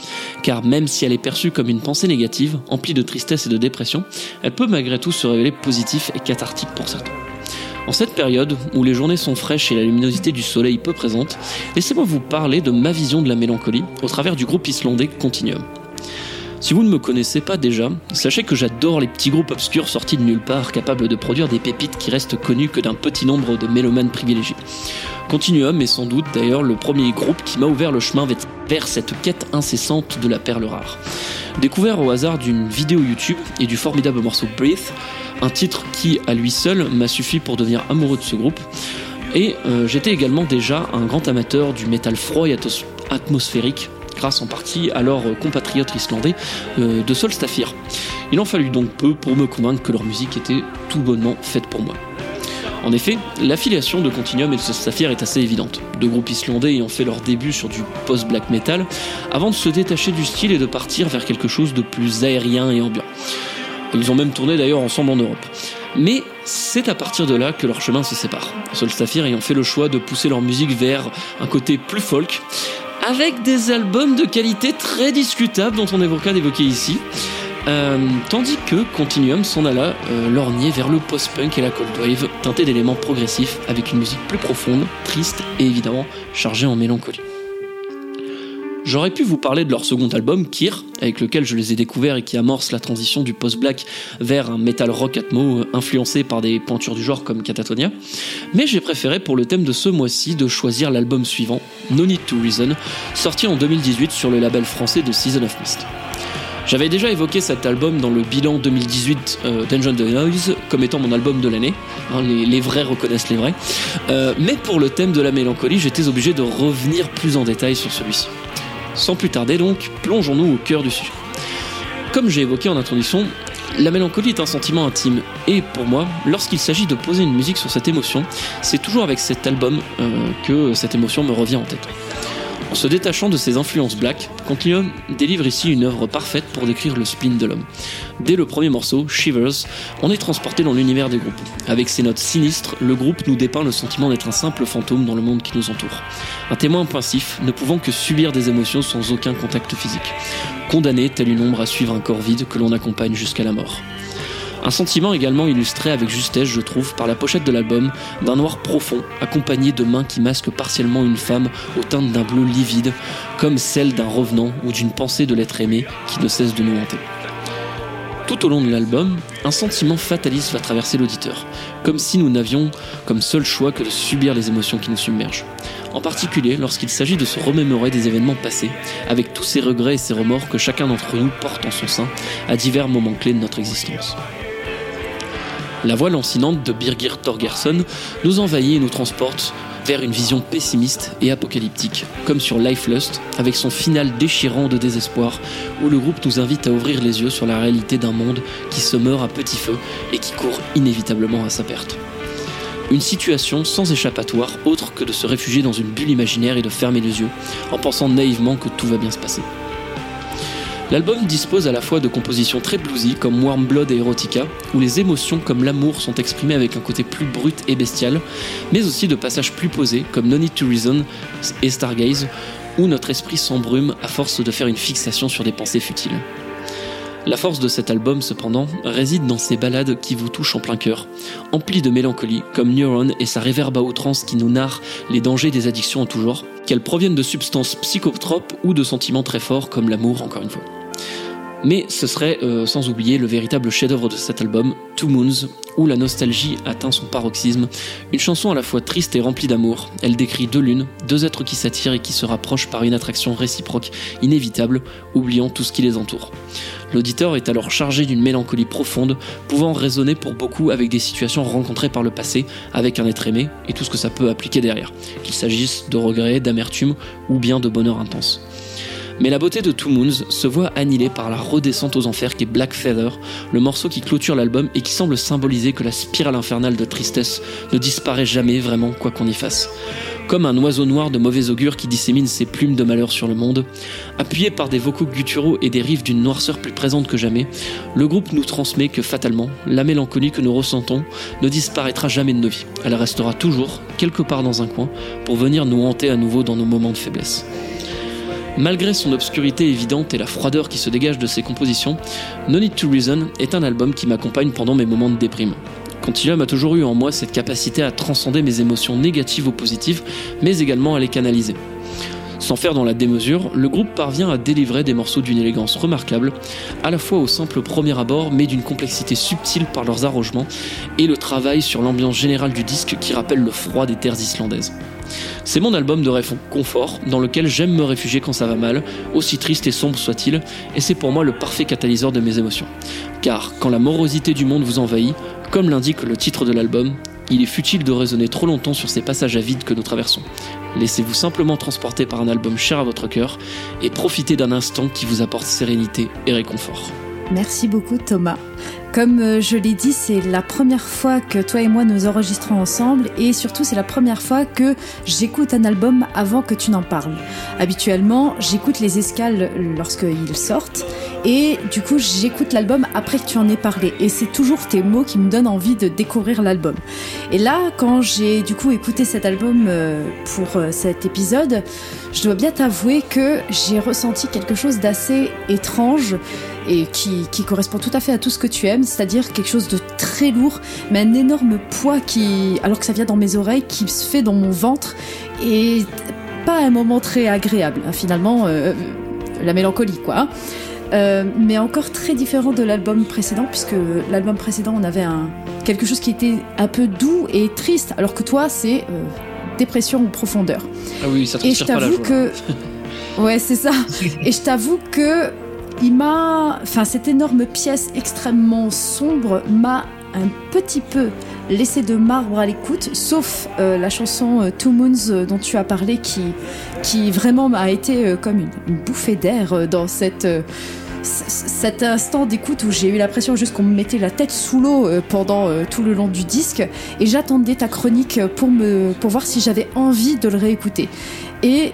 Car même si elle est perçue comme une pensée négative, emplie de tristesse et de dépression, elle peut malgré tout se révéler positive et cathartique pour certains. En cette période, où les journées sont fraîches et la luminosité du soleil peu présente, laissez-moi vous parler de ma vision de la mélancolie au travers du groupe islandais Continuum. Si vous ne me connaissez pas déjà, sachez que j'adore les petits groupes obscurs sortis de nulle part, capables de produire des pépites qui restent connues que d'un petit nombre de mélomanes privilégiés. Continuum est sans doute d'ailleurs le premier groupe qui m'a ouvert le chemin vers cette quête incessante de la perle rare. Découvert au hasard d'une vidéo YouTube et du formidable morceau Breathe, un titre qui à lui seul m'a suffi pour devenir amoureux de ce groupe, et euh, j'étais également déjà un grand amateur du métal froid et atmosphérique, grâce en partie à leur compatriote islandais euh, de Solstafir. Il en fallut donc peu pour me convaincre que leur musique était tout bonnement faite pour moi. En effet, l'affiliation de Continuum et de Solstafir est assez évidente, deux groupes islandais ayant fait leur début sur du post-black metal, avant de se détacher du style et de partir vers quelque chose de plus aérien et ambiant. Ils ont même tourné d'ailleurs ensemble en Europe. Mais c'est à partir de là que leurs chemins se séparent. Solstafir ayant fait le choix de pousser leur musique vers un côté plus folk, avec des albums de qualité très discutable dont on évoquera d'évoquer ici. Euh, tandis que Continuum s'en alla euh, lorgner vers le post-punk et la cold wave, teinté d'éléments progressifs avec une musique plus profonde, triste et évidemment chargée en mélancolie. J'aurais pu vous parler de leur second album, Kir, avec lequel je les ai découverts et qui amorce la transition du post-black vers un metal rock atmo influencé par des pointures du genre comme Catatonia, mais j'ai préféré pour le thème de ce mois-ci de choisir l'album suivant, No Need to Reason, sorti en 2018 sur le label français de Season of Mist. J'avais déjà évoqué cet album dans le bilan 2018 euh, Dungeon the Noise comme étant mon album de l'année. Hein, les, les vrais reconnaissent les vrais. Euh, mais pour le thème de la mélancolie, j'étais obligé de revenir plus en détail sur celui-ci. Sans plus tarder donc, plongeons-nous au cœur du sujet. Comme j'ai évoqué en introduction, la mélancolie est un sentiment intime, et pour moi, lorsqu'il s'agit de poser une musique sur cette émotion, c'est toujours avec cet album euh, que cette émotion me revient en tête. En se détachant de ses influences black, Continuum délivre ici une œuvre parfaite pour décrire le spleen de l'homme. Dès le premier morceau, Shivers, on est transporté dans l'univers des groupes. Avec ses notes sinistres, le groupe nous dépeint le sentiment d'être un simple fantôme dans le monde qui nous entoure. Un témoin pensif, ne pouvant que subir des émotions sans aucun contact physique. Condamné, tel une ombre à suivre un corps vide que l'on accompagne jusqu'à la mort. Un sentiment également illustré avec justesse, je trouve, par la pochette de l'album, d'un noir profond, accompagné de mains qui masquent partiellement une femme aux teintes d'un bleu livide, comme celle d'un revenant ou d'une pensée de l'être aimé qui ne cesse de nous hanter. Tout au long de l'album, un sentiment fataliste va traverser l'auditeur, comme si nous n'avions comme seul choix que de subir les émotions qui nous submergent. En particulier lorsqu'il s'agit de se remémorer des événements passés, avec tous ces regrets et ces remords que chacun d'entre nous porte en son sein à divers moments clés de notre existence. La voix lancinante de Birgir Torgerson nous envahit et nous transporte vers une vision pessimiste et apocalyptique, comme sur Life Lust, avec son final déchirant de désespoir, où le groupe nous invite à ouvrir les yeux sur la réalité d'un monde qui se meurt à petit feu et qui court inévitablement à sa perte. Une situation sans échappatoire autre que de se réfugier dans une bulle imaginaire et de fermer les yeux, en pensant naïvement que tout va bien se passer. L'album dispose à la fois de compositions très bluesy comme Warm Blood et Erotica, où les émotions comme l'amour sont exprimées avec un côté plus brut et bestial, mais aussi de passages plus posés comme No Need to Reason et Stargaze, où notre esprit s'embrume à force de faire une fixation sur des pensées futiles. La force de cet album, cependant, réside dans ces ballades qui vous touchent en plein cœur, emplies de mélancolie, comme Neuron et sa réverbe à outrance qui nous narre les dangers des addictions en tout genre, qu'elles proviennent de substances psychotropes ou de sentiments très forts comme l'amour, encore une fois. Mais ce serait euh, sans oublier le véritable chef-d'œuvre de cet album, Two Moons, où la nostalgie atteint son paroxysme. Une chanson à la fois triste et remplie d'amour. Elle décrit deux lunes, deux êtres qui s'attirent et qui se rapprochent par une attraction réciproque inévitable, oubliant tout ce qui les entoure. L'auditeur est alors chargé d'une mélancolie profonde, pouvant résonner pour beaucoup avec des situations rencontrées par le passé, avec un être aimé et tout ce que ça peut appliquer derrière, qu'il s'agisse de regrets, d'amertume ou bien de bonheur intense. Mais la beauté de Two Moons se voit annihilée par la redescente aux enfers qui est Black Feather, le morceau qui clôture l'album et qui semble symboliser que la spirale infernale de tristesse ne disparaît jamais vraiment quoi qu'on y fasse. Comme un oiseau noir de mauvais augure qui dissémine ses plumes de malheur sur le monde, appuyé par des vocaux gutturaux et des rives d'une noirceur plus présente que jamais, le groupe nous transmet que fatalement, la mélancolie que nous ressentons ne disparaîtra jamais de nos vies. Elle restera toujours, quelque part dans un coin, pour venir nous hanter à nouveau dans nos moments de faiblesse. Malgré son obscurité évidente et la froideur qui se dégage de ses compositions, No Need to Reason est un album qui m'accompagne pendant mes moments de déprime. Continuum a toujours eu en moi cette capacité à transcender mes émotions négatives ou positives, mais également à les canaliser. Sans faire dans la démesure, le groupe parvient à délivrer des morceaux d'une élégance remarquable, à la fois au simple premier abord, mais d'une complexité subtile par leurs arrangements, et le travail sur l'ambiance générale du disque qui rappelle le froid des terres islandaises. C'est mon album de confort dans lequel j'aime me réfugier quand ça va mal, aussi triste et sombre soit-il, et c'est pour moi le parfait catalyseur de mes émotions. Car quand la morosité du monde vous envahit, comme l'indique le titre de l'album, il est futile de raisonner trop longtemps sur ces passages à vide que nous traversons. Laissez-vous simplement transporter par un album cher à votre cœur et profitez d'un instant qui vous apporte sérénité et réconfort. Merci beaucoup Thomas. Comme euh, je l'ai dit, c'est la première fois que toi et moi nous enregistrons ensemble et surtout c'est la première fois que j'écoute un album avant que tu n'en parles. Habituellement, j'écoute les escales lorsqu'ils sortent et du coup j'écoute l'album après que tu en aies parlé et c'est toujours tes mots qui me donnent envie de découvrir l'album. Et là, quand j'ai du coup écouté cet album euh, pour euh, cet épisode, je dois bien t'avouer que j'ai ressenti quelque chose d'assez étrange et qui, qui, correspond tout à fait à tout ce que tu aimes, c'est-à-dire quelque chose de très lourd, mais un énorme poids qui, alors que ça vient dans mes oreilles, qui se fait dans mon ventre et pas un moment très agréable. Hein, finalement, euh, la mélancolie, quoi. Euh, mais encore très différent de l'album précédent, puisque l'album précédent, on avait un, quelque chose qui était un peu doux et triste, alors que toi, c'est euh, dépression ou profondeur. Ah oui, ça Et je t'avoue que. Ouais, c'est ça. Et je t'avoue que il m'a, enfin cette énorme pièce extrêmement sombre m'a un petit peu laissé de marbre à l'écoute, sauf euh, la chanson euh, Two Moons euh, dont tu as parlé, qui, qui vraiment m'a été euh, comme une, bouffée d'air dans cette, cet instant d'écoute où j'ai eu l'impression juste qu'on me mettait la tête sous l'eau pendant tout le long du disque, et j'attendais ta chronique pour me, pour voir si j'avais envie de le réécouter. Et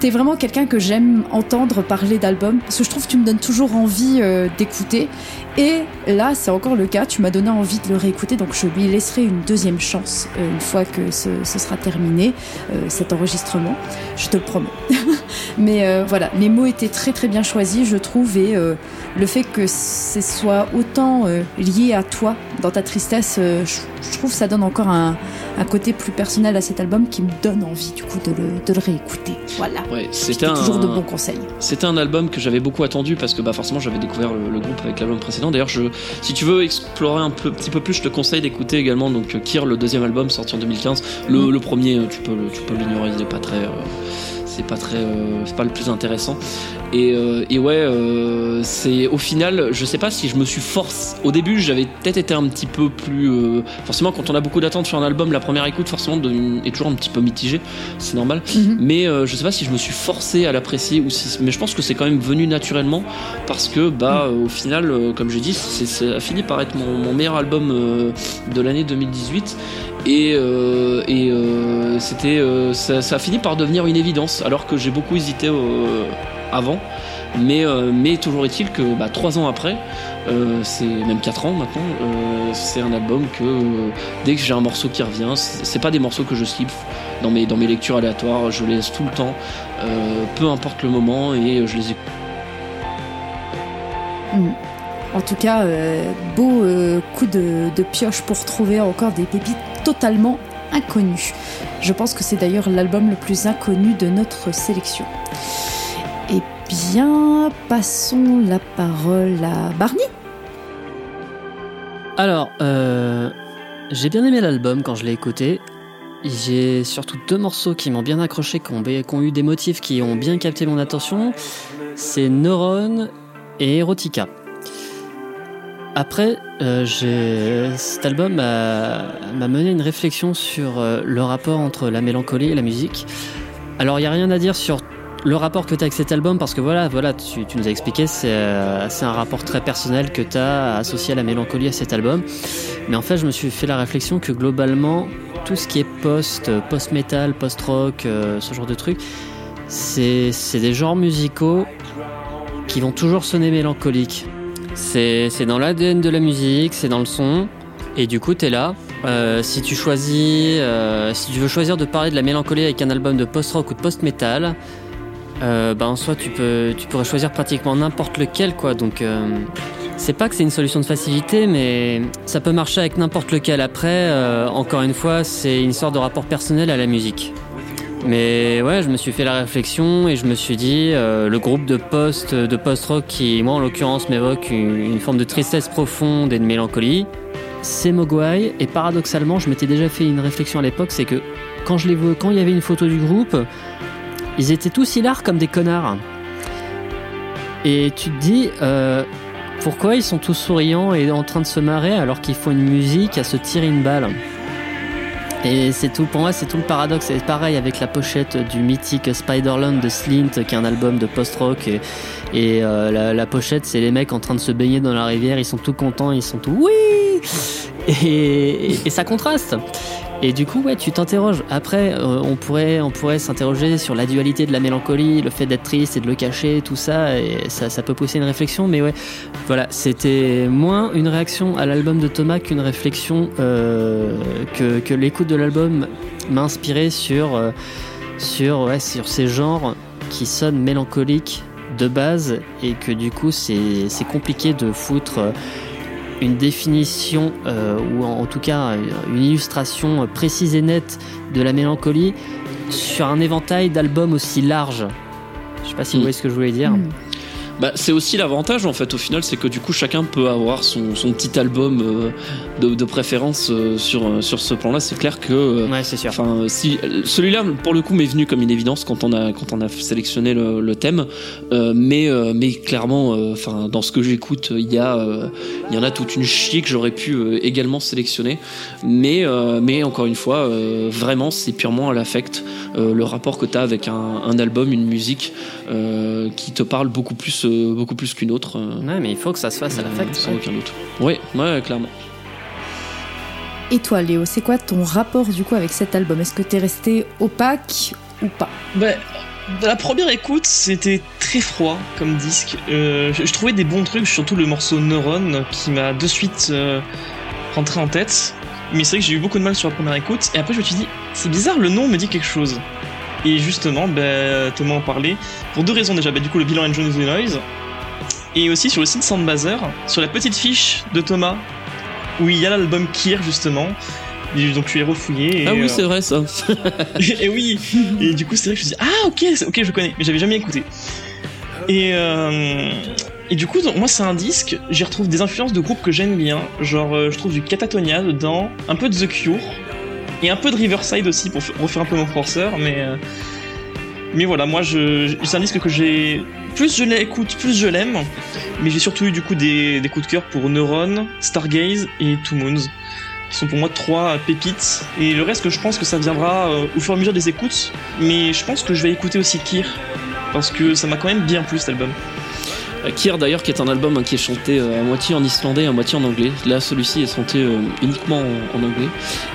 T'es vraiment quelqu'un que j'aime entendre parler d'albums parce que je trouve que tu me donnes toujours envie euh, d'écouter. Et là, c'est encore le cas. Tu m'as donné envie de le réécouter, donc je lui laisserai une deuxième chance euh, une fois que ce, sera terminé euh, cet enregistrement. Je te le promets. Mais euh, voilà, les mots étaient très très bien choisis, je trouve, et euh, le fait que ce soit autant euh, lié à toi dans ta tristesse, je, trouve ça donne encore un, un côté plus personnel à cet album qui me donne envie du coup de le, de le réécouter. Voilà. Ouais, C'était toujours de bons conseils. C'était un album que j'avais beaucoup attendu parce que bah forcément j'avais découvert le, le groupe avec l'album précédent. D'ailleurs, je, si tu veux explorer un peu, petit peu plus, je te conseille d'écouter également donc Kier, le deuxième album sorti en 2015. Le, Mhm. le premier, tu peux, tu peux l'ignorer, il est pas très, c'est pas euh, pas le plus intéressant. Et, euh, et ouais, euh, c'est au final, je sais pas si je me suis forcé. Au début, j'avais peut-être été un petit peu plus. euh, forcément, quand on a beaucoup d'attentes sur un album, la première écoute forcément de- est toujours un petit peu mitigée. C'est normal. Mhm. Mais je sais pas si je me suis forcé à l'apprécier ou si. Mais je pense que c'est quand même venu naturellement parce que bah euh, au final, comme j'ai dit, ça a fini par être mon, mon meilleur album de l'année 2018 et, euh, et euh, c'était euh, ça, ça a fini par devenir une évidence alors que j'ai beaucoup hésité avant. Mais, euh, mais toujours est-il que bah, trois ans après, euh, c'est même quatre ans maintenant, euh, c'est un album que dès que j'ai un morceau qui revient, c'est pas des morceaux que je skip dans mes, dans mes lectures aléatoires, je les laisse tout le temps, peu importe le moment, et je les écoute. En tout cas, beau coup de, de pioche pour trouver encore des pépites totalement inconnues. Je pense que c'est d'ailleurs l'album le plus inconnu de notre sélection. Bien, passons la parole à Barney. Alors, euh, j'ai bien aimé l'album quand je l'ai écouté. J'ai surtout deux morceaux qui m'ont bien accroché, qui ont, eu des motifs qui ont bien capté mon attention. C'est Neuron et Erotica. Après, euh, cet album m'a mené une réflexion sur euh, le rapport entre la mélancolie et la musique. Alors, il n'y a rien à dire sur le rapport que tu as avec cet album, parce que voilà, voilà tu, tu nous as expliqué, c'est euh, c'est un rapport très personnel que tu as associé à la mélancolie à cet album. Mais en fait, je me suis fait la réflexion que globalement, tout ce qui est post, post-metal, post-rock, euh, ce genre de trucs, c'est des genres musicaux qui vont toujours sonner mélancoliques. C'est dans l'ADN de la musique, c'est dans le son, et du coup, t'es là. Euh, si tu choisis, euh, si tu veux choisir de parler de la mélancolie avec un album de post-rock ou de post-metal, euh, bah en soi, tu peux, tu pourrais choisir pratiquement n'importe lequel, quoi. Donc, euh, c'est pas que c'est une solution de facilité, mais ça peut marcher avec n'importe lequel. Après, euh, encore une fois, c'est une sorte de rapport personnel à la musique. Mais ouais, je me suis fait la réflexion et je me suis dit, euh, le groupe de post, de post-rock qui, moi en l'occurrence, m'évoque une, forme de tristesse profonde et de mélancolie, c'est Mogwai. Et paradoxalement, je m'étais déjà fait une réflexion à l'époque, c'est que quand je les quand il y avait une photo du groupe, ils étaient tous hilars comme des connards. Et tu te dis, euh, pourquoi ils sont tous souriants et en train de se marrer alors qu'ils font une musique à se tirer une balle? Et c'est tout, pour moi, c'est tout le paradoxe. C'est pareil avec la pochette du mythique Spiderland de Slint, qui est un album de post-rock. Et, euh, la, pochette, c'est les mecs en train de se baigner dans la rivière. Ils sont tout contents, ils sont tout oui et ça contraste. Et du coup, ouais, tu t'interroges. Après, euh, on pourrait, s'interroger sur la dualité de la mélancolie, le fait d'être triste et de le cacher, tout ça. Et ça, peut pousser une réflexion. Mais ouais, voilà, c'était moins une réaction à l'album de Thomas qu'une réflexion euh, que, l'écoute de l'album m'a inspiré sur, euh, sur, sur ces genres qui sonnent mélancoliques de base et que du coup c'est compliqué de foutre une définition euh, ou en, en tout cas une illustration précise et nette de la mélancolie sur un éventail d'albums aussi large. Je sais pas si vous voyez ce que je voulais dire. Mm. Bah, c'est aussi l'avantage en fait au final, c'est que du coup chacun peut avoir son, son petit album euh, de, de préférence euh, sur, euh, sur ce plan-là. C'est clair que euh, Ouais, c'est sûr. Enfin, si celui-là, pour le coup, m'est venu comme une évidence quand on a quand on a sélectionné le, le thème, mais mais clairement, enfin, dans ce que j'écoute, il y a il y en a toute une chier que j'aurais pu également sélectionner, mais mais encore une fois, vraiment, c'est purement à l'affect, le rapport que tu as avec un, un album, une musique qui te parle beaucoup plus beaucoup plus qu'une autre. euh, Ouais, mais il faut que ça se fasse à l'affect. sans aucun doute. Oui, ouais, clairement. Et toi, Léo, c'est quoi ton rapport du coup avec cet album? Est-ce que t'es resté opaque ou pas? Ben, de la première écoute, c'était très froid comme disque. Euh, je, je trouvais des bons trucs, surtout le morceau Neuron qui m'a de suite euh, rentré en tête. Mais c'est vrai que j'ai eu beaucoup de mal sur la première écoute. Et après, je me suis dit, c'est bizarre, le nom me dit quelque chose. Et justement, ben, Thomas en parlait. Pour deux raisons déjà. Ben, du coup, le bilan Engine of the Noise. Et aussi sur le site Soundbazer, sur la petite fiche de Thomas, où il y a l'album Kier justement. Donc je suis refouillé. Et, Ah oui, euh, c'est vrai ça. et oui, et du coup c'est vrai que je me suis dit ah ok, ok je connais, mais j'avais jamais écouté. Et euh, et du coup donc, moi c'est un disque, j'y retrouve des influences de groupes que j'aime bien, genre euh, je trouve du Catatonia dedans, un peu de The Cure et un peu de Riverside aussi pour refaire un peu mon forceur, mais euh, mais voilà moi je c'est un disque que j'ai plus je l'écoute plus je l'aime, mais j'ai surtout eu du coup des, des coups de cœur pour Neuron, Stargaze et Two Moons qui sont pour moi trois pépites. Et le reste, que je pense que ça viendra euh, au fur et à mesure des écoutes. Mais je pense que je vais écouter aussi Kir. Parce que ça m'a quand même bien plu cet album. Kier d'ailleurs qui est un album hein, qui est chanté euh, à moitié en islandais, à moitié en anglais. Là celui-ci est chanté euh, uniquement en, anglais.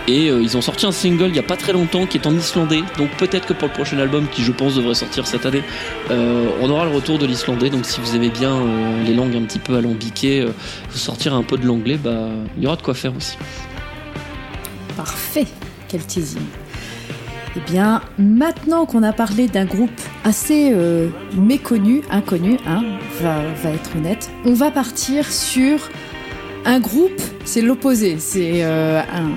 Et euh, ils ont sorti un single il y a pas très longtemps qui est en islandais. Donc peut-être que pour le prochain album qui je pense devrait sortir cette année, on aura le retour de l'islandais. Donc si vous aimez bien les langues un petit peu alambiquées, vous sortir un peu de l'anglais, bah il y aura de quoi faire aussi. Parfait, quel teasing. Eh bien, maintenant qu'on a parlé d'un groupe assez euh, méconnu, inconnu, hein, va, être honnête, on va partir sur un groupe, c'est l'opposé, c'est euh, un-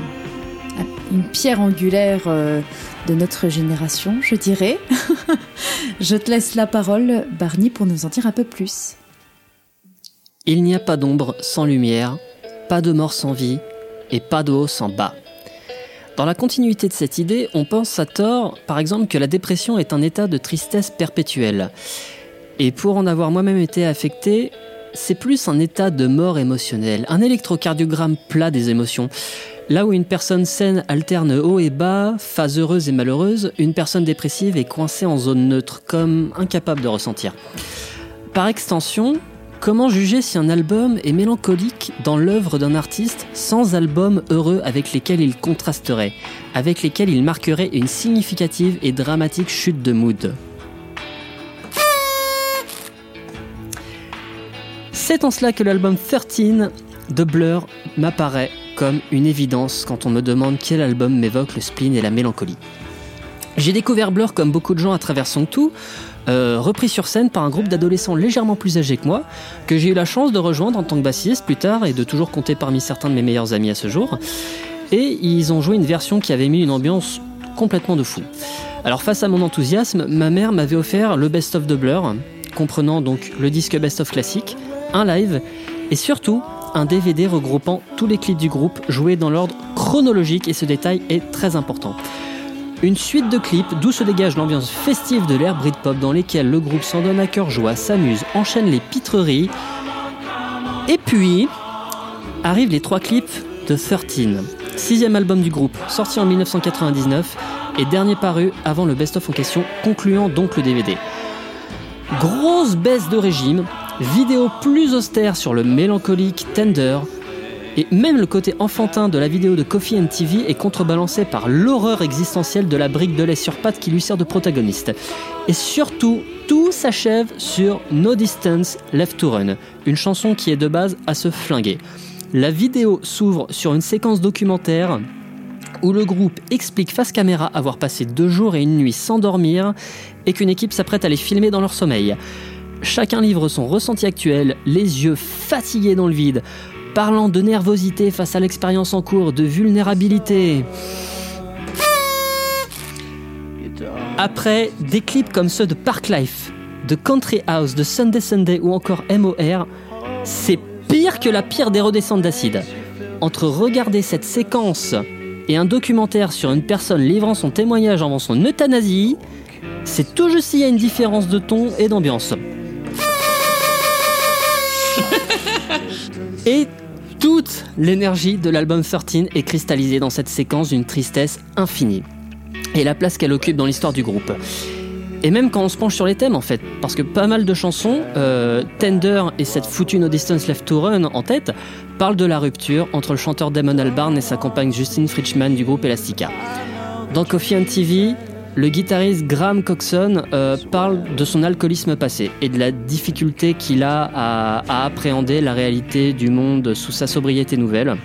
un- une pierre angulaire euh, de notre génération, je dirais. je te laisse la parole, Barney, pour nous en dire un peu plus. Il n'y a pas d'ombre sans lumière, pas de mort sans vie, et pas de haut sans bas. Dans la continuité de cette idée, on pense à tort, par exemple, que la dépression est un état de tristesse perpétuelle. Et pour en avoir moi-même été affecté, c'est plus un état de mort émotionnelle, un électrocardiogramme plat des émotions. Là où une personne saine alterne haut et bas, phase heureuse et malheureuse, une personne dépressive est coincée en zone neutre, comme incapable de ressentir. Par extension, comment juger si un album est mélancolique dans l'œuvre d'un artiste sans album heureux avec lesquels il contrasterait, avec lesquels il marquerait une significative et dramatique chute de mood? C'est en cela que l'album 13 de Blur m'apparaît comme une évidence quand on me demande quel album m'évoque le spleen et la mélancolie. J'ai découvert Blur comme beaucoup de gens à travers Song 2, euh, repris sur scène par un groupe d'adolescents légèrement plus âgés que moi, que j'ai eu la chance de rejoindre en tant que bassiste plus tard et de toujours compter parmi certains de mes meilleurs amis à ce jour. Et ils ont joué une version qui avait mis une ambiance complètement de fou. Alors face à mon enthousiasme, ma mère m'avait offert le Best of de comprenant donc le disque Best of classique, un live et surtout un DVD regroupant tous les clips du groupe joués dans l'ordre chronologique et ce détail est très important. Une suite de clips d'où se dégage l'ambiance festive de l'ère Britpop dans lesquels le groupe s'en donne à cœur joie, s'amuse, enchaîne les pitreries. Et puis arrivent les trois clips de 13, sixième album du groupe, sorti en 1999 et dernier paru avant le best-of en question, concluant donc le DVD. Grosse baisse de régime, vidéo plus austère sur le mélancolique Tender, et même le côté enfantin de la vidéo de Coffee TV est contrebalancé par l'horreur existentielle de la brique de lait sur pattes qui lui sert de protagoniste. Et surtout, tout s'achève sur No Distance Left to Run, une chanson qui est de base à se flinguer. La vidéo s'ouvre sur une séquence documentaire où le groupe explique face caméra avoir passé deux jours et une nuit sans dormir et qu'une équipe s'apprête à les filmer dans leur sommeil. Chacun livre son ressenti actuel, les yeux fatigués dans le vide, parlant de nervosité face à l'expérience en cours, de vulnérabilité. Après, des clips comme ceux de Parklife, de Country House, de Sunday Sunday ou encore MOR, c'est pire que la pire des redescentes d'acide. Entre regarder cette séquence et un documentaire sur une personne livrant son témoignage avant son euthanasie, c'est tout juste s'il y a une différence de ton et d'ambiance. toute l'énergie de l'album 13 est cristallisée dans cette séquence d'une tristesse infinie. Et la place qu'elle occupe dans l'histoire du groupe. Et même quand on se penche sur les thèmes en fait, parce que pas mal de chansons, euh, Tender et cette foutue No Distance Left to Run en tête, parlent de la rupture entre le chanteur Damon Albarn et sa compagne Justine Fritschman du groupe Elastica. Dans Coffee and TV, le guitariste Graham Coxon euh, parle de son alcoolisme passé et de la difficulté qu'il a à, appréhender la réalité du monde sous sa sobriété nouvelle.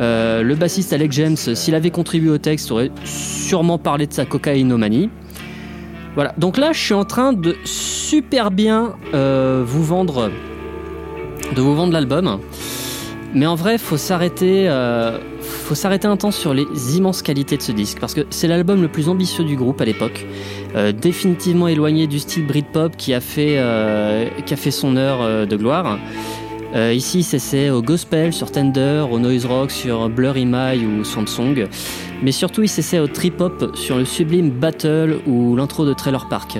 Euh, le bassiste Alex James, s'il avait contribué au texte, aurait sûrement parlé de sa cocaïnomanie. Voilà, donc là je suis en train de super bien euh, vous vendre de vous vendre l'album. Mais en vrai, faut s'arrêter faut s'arrêter un temps sur les immenses qualités de ce disque parce que c'est l'album le plus ambitieux du groupe à l'époque. Euh, définitivement éloigné du style Britpop qui a fait euh, qui a fait son heure euh, de gloire. Euh, ici, s'essaie au gospel sur Tender, au noise rock sur Blur Email ou Samsung, mais surtout il s'essaie au trip-hop sur le sublime Battle ou l'intro de Trailer Park.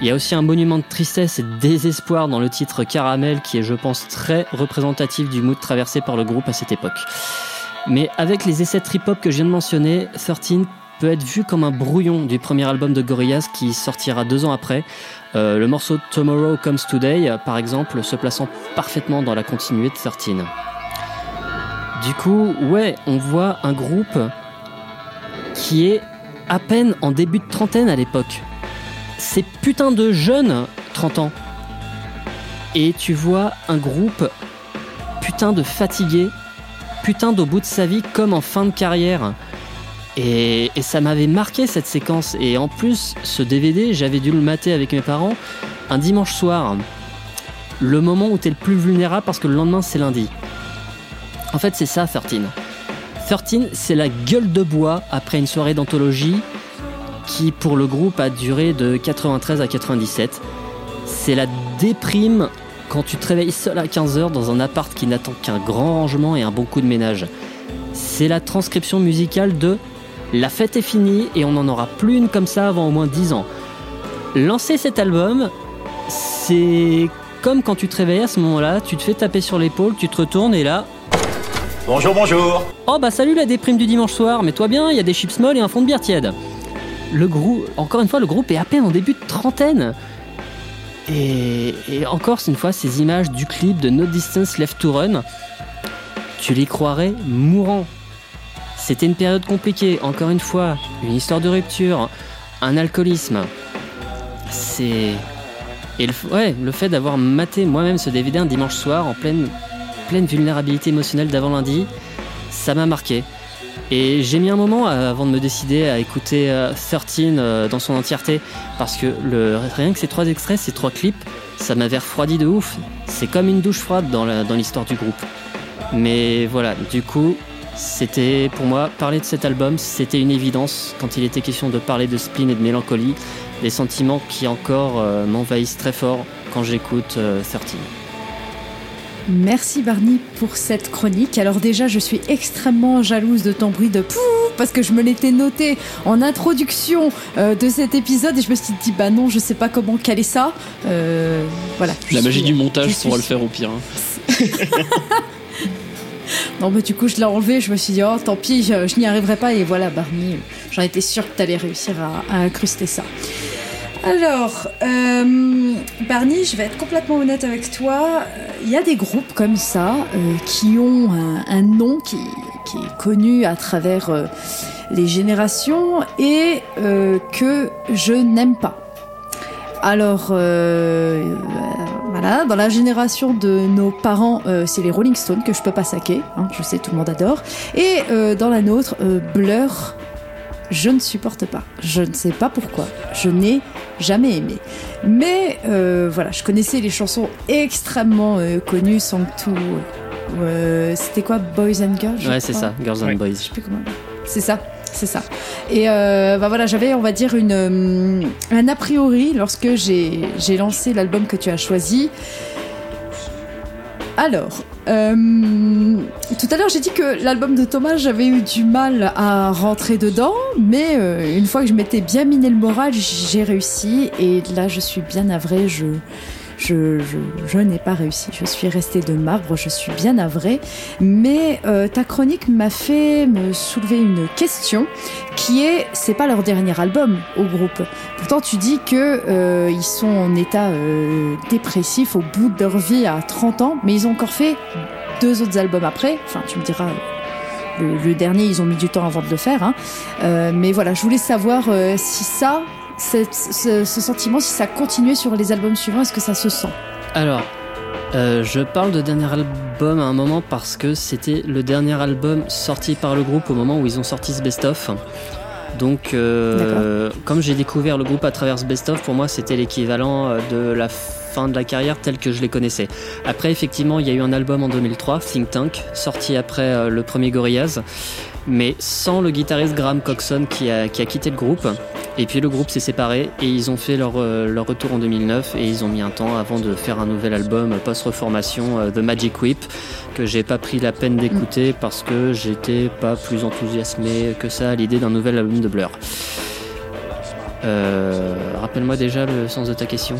Il y a aussi un monument de tristesse et de désespoir dans le titre Caramel qui est, je pense, très représentatif du mood traversé par le groupe à cette époque. Mais avec les essais trip-hop que je viens de mentionner, 13 peut être vu comme un brouillon du premier album de Gorillaz qui sortira deux ans après. Euh, le morceau Tomorrow Comes Today, par exemple, se plaçant parfaitement dans la continuité de 13. Du coup, ouais, on voit un groupe qui est à peine en début de trentaine à l'époque. C'est putain de jeunes 30 ans. Et tu vois un groupe putain de fatigué, putain d'au bout de sa vie comme en fin de carrière. Et, ça m'avait marqué cette séquence. Et en plus, ce DVD, j'avais dû le mater avec mes parents un dimanche soir. Le moment où t'es le plus vulnérable parce que le lendemain c'est lundi. En fait, c'est ça, 13. 13, c'est la gueule de bois après une soirée d'anthologie qui, pour le groupe, a duré de 93 à 97. C'est la déprime quand tu te réveilles seul à 15h dans un appart qui n'attend qu'un grand rangement et un bon coup de ménage. C'est la transcription musicale de La fête est finie et on n'en aura plus une comme ça avant au moins 10 ans. Lancer cet album, c'est comme quand tu te réveilles à ce moment-là, tu te fais taper sur l'épaule, tu te retournes et là, Bonjour, bonjour. Oh bah salut la déprime du dimanche soir, mets-toi bien, il y a des chips molles et un fond de bière tiède. Le groupe, encore une fois, le groupe est à peine en début de trentaine. Et, encore une fois, ces images du clip de No Distance Left to Run, tu les croirais mourants. C'était une période compliquée, encore une fois, une histoire de rupture, un alcoolisme. C'est. Et le fait d'avoir maté moi-même ce DVD un dimanche soir en pleine, pleine vulnérabilité émotionnelle d'avant lundi, ça m'a marqué. Et j'ai mis un moment à- avant de me décider à écouter euh, 13 euh, dans son entièreté parce que rien que ces trois extraits, ces trois clips, ça m'avait refroidi de ouf. C'est comme une douche froide dans l'histoire du groupe. Mais voilà, du coup, c'était pour moi parler de cet album, c'était une évidence quand il était question de parler de spleen et de mélancolie, des sentiments qui encore euh, m'envahissent très fort quand j'écoute euh, 13. Merci Barney pour cette chronique. Alors déjà, je suis extrêmement jalouse de ton bruit de pouf parce que je me l'étais noté en introduction euh, de cet épisode et je me suis dit bah non, je sais pas comment caler ça. Euh, voilà. La magie suis- du montage pourra le suis- faire au pire. hein. Non, mais du coup, je l'ai enlevé. Je me suis dit oh tant pis, je, je n'y arriverai pas et voilà Barney. J'en étais sûre que tu allais réussir à, à incruster ça. Alors, euh, Barney, je vais être complètement honnête avec toi. Euh, Il y a des groupes comme ça euh, qui ont un, nom qui, est connu à travers euh, les générations et euh, que je n'aime pas. Alors, euh, euh, voilà, dans la génération de nos parents, euh, c'est les Rolling Stones que je peux pas saquer. hein, je sais, tout le monde adore. Et euh, dans la nôtre, euh, Blur, je ne supporte pas. Je ne sais pas pourquoi. Je n'ai jamais aimé. Mais euh, voilà, je connaissais les chansons extrêmement euh, connues, 2. euh, C'était quoi Boys and Girls Ouais, c'est ça, Girls and Ouais. Boys. Je sais plus comment. C'est ça, c'est ça. Et euh, bah voilà, j'avais, on va dire, une, euh, un a priori lorsque j'ai j'ai lancé l'album que tu as choisi. Alors, euh, tout à l'heure, j'ai dit que l'album de Thomas, j'avais eu du mal à rentrer dedans, mais euh, une fois que je m'étais bien miné le moral, j'ai réussi. Et là, je suis bien navrée. Je, je, je, je n'ai pas réussi. Je suis restée de marbre. Je suis bien navrée. Mais euh, ta chronique m'a fait me soulever une question qui est c'est pas leur dernier album au groupe. Pourtant, tu dis que euh, ils sont en état euh, dépressif au bout de leur vie à 30 ans, mais ils ont encore fait deux autres albums après. Enfin, tu me diras. Le, le dernier, ils ont mis du temps avant de le faire. Hein. Euh, mais voilà, je voulais savoir euh, si ça, cette- ce, ce sentiment, si ça continuait sur les albums suivants, est-ce que ça se sent Alors, euh, je parle de dernier album à un moment parce que c'était le dernier album sorti par le groupe au moment où ils ont sorti ce best-of. Donc, euh, comme j'ai découvert le groupe à travers ce best-of, pour moi c'était l'équivalent euh, de la fin de la carrière telle que je les connaissais. Après, effectivement, il y a eu un album en 2003, Think Tank, sorti après euh, le premier Gorillaz, mais sans le guitariste Graham Coxon qui a, qui a quitté le groupe. Et puis le groupe s'est séparé et ils ont fait leur, euh, leur retour en 2009 et ils ont mis un temps avant de faire un nouvel album post-reformation, euh, The Magic Whip, que j'ai pas pris la peine d'écouter parce que j'étais pas plus enthousiasmé que ça à l'idée d'un nouvel album de Blur. Euh, Rappelle-moi déjà le sens de ta question.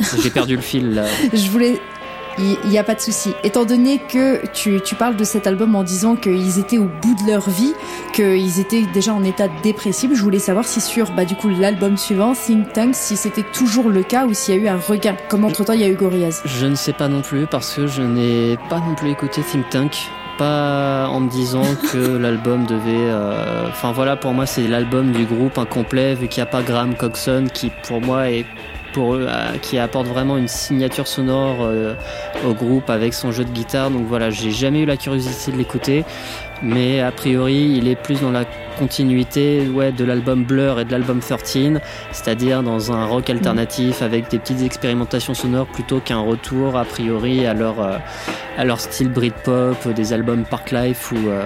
J'ai perdu le fil là. Je voulais. Il n'y a pas de souci. Étant donné que tu, tu parles de cet album en disant qu'ils étaient au bout de leur vie, qu'ils étaient déjà en état dépressif, je voulais savoir si sur bah, du coup l'album suivant, Think Tank, si c'était toujours le cas ou s'il y a eu un regain. Comme entre temps il y a eu Gorillaz. Je ne sais pas non plus parce que je n'ai pas non plus écouté Think Tank. Pas en me disant que l'album devait. euh, Enfin voilà, pour moi c'est l'album du groupe incomplet vu qu'il n'y a pas Graham Coxon qui pour moi est pour eux qui apporte vraiment une signature sonore euh, au groupe avec son jeu de guitare. Donc voilà, j'ai jamais eu la curiosité de l'écouter, mais a priori il est plus dans la continuité ouais, de l'album Blur et de l'album 13, c'est-à-dire dans un rock alternatif avec des petites expérimentations sonores plutôt qu'un retour a priori à leur, euh, à leur style Britpop, des albums Parklife ou, euh,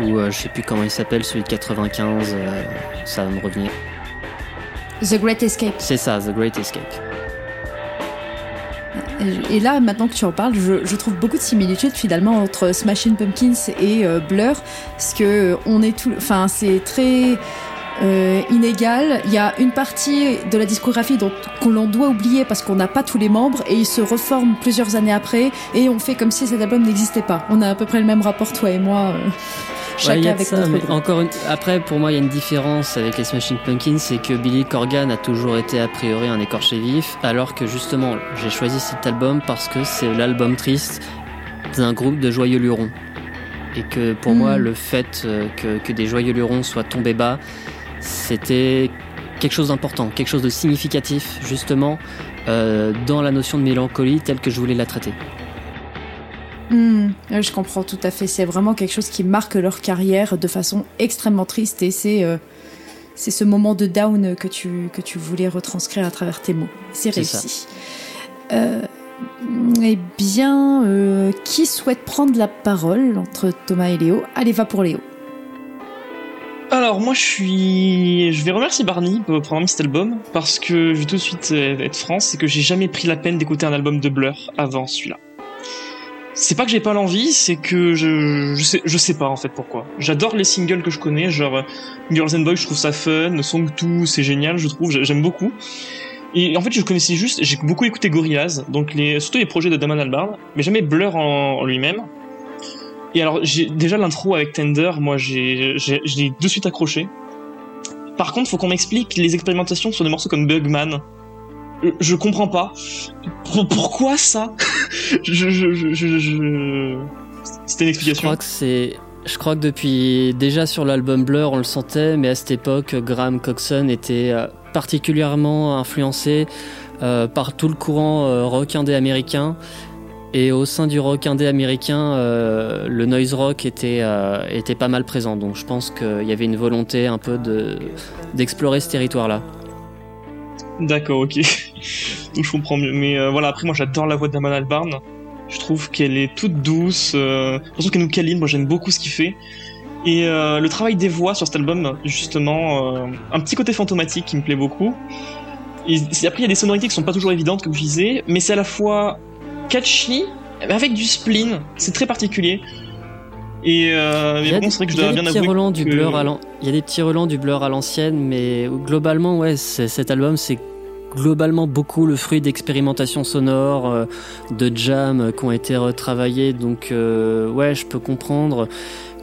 ou euh, je sais plus comment il s'appelle, celui de 95, euh, ça va me revenir. The Great Escape. C'est ça, The Great Escape. Et- là, maintenant que tu en parles, je, je trouve beaucoup de similitudes finalement entre Smashing Pumpkins et euh, Blur, parce que euh, on est tout, enfin c'est très euh, inégal. Il y a une partie de la discographie dont qu'on l'on doit oublier parce qu'on n'a pas tous les membres et ils se reforment plusieurs années après et on fait comme si cet album n'existait pas. On a à peu près le même rapport toi et moi, euh, chacun Ouais, avec ça, mais encore une... Après, pour moi, il y a une différence avec les Smashing Pumpkins, c'est que Billy Corgan a toujours été a priori un écorché vif, alors que justement, j'ai choisi cet album parce que c'est l'album triste d'un groupe de joyeux lurons. Et que pour moi, le fait euh, que, que des joyeux lurons soient tombés bas, c'était quelque chose d'important, quelque chose de significatif, justement, euh, dans la notion de mélancolie telle que je voulais la traiter. Hmm, ouais, je comprends tout à fait. C'est vraiment quelque chose qui marque leur carrière de façon extrêmement triste et c'est euh, c'est ce moment de down que tu que tu voulais retranscrire à travers tes mots. C'est réussi. Euh, eh bien, euh, qui souhaite prendre la parole entre Thomas et Léo? Allez, va pour Léo. Alors moi je suis, je vais remercier Barney pour avoir mis cet album parce que je vais tout de suite être franc, c'est que j'ai jamais pris la peine d'écouter un album de Blur avant celui-là. C'est pas que j'ai pas l'envie, c'est que je, je sais, pas en fait pourquoi. J'adore les singles que je connais, genre euh, Girls and Boys, je trouve ça fun, Song 2, c'est génial, je trouve, j'ai- j'aime beaucoup. Et en fait, je connaissais juste, j'ai beaucoup écouté Gorillaz, donc les, surtout les projets de Damon Albarn, mais jamais Blur en, lui-même. Et alors, j'ai déjà l'intro avec Tender, moi, j'ai, j'ai, de suite accroché. Par contre, faut qu'on m'explique les expérimentations sur des morceaux comme Bugman. Je, je comprends pas. Pour- pourquoi ça je, je, je, je, je- C'était une Je explication. crois que c'est. Je crois que depuis déjà sur l'album Blur, on le sentait, mais à cette époque, Graham Coxon était euh, particulièrement influencé euh, par tout le courant euh, rock indé américain. Et au sein du rock indé américain, euh, le noise rock était, était pas mal présent. Donc je pense qu'il y avait une volonté un peu de d'explorer ce territoire-là. D'accord, ok. Donc je comprends mieux. Mais euh, voilà, après moi j'adore la voix de Damon Albarn. Je trouve qu'elle est toute douce. Euh, je trouve qu'elle nous câline. Moi, j'aime beaucoup ce qu'il fait. Et euh, le travail des voix sur cet album, justement, euh, un petit côté fantomatique qui me plaît beaucoup. Et après, il y a des sonorités qui sont pas toujours évidentes, comme je disais, mais c'est à la fois catchy, mais avec du spleen. C'est très particulier. Et euh, Il y a bon, des, c'est vrai que je y a dois des bien petits du blur à il y a des petits relents du blur à l'ancienne, mais globalement, ouais, cet album, c'est globalement beaucoup le fruit d'expérimentations sonores, euh, de jams qui ont été retravaillés. Donc, euh, ouais, je peux comprendre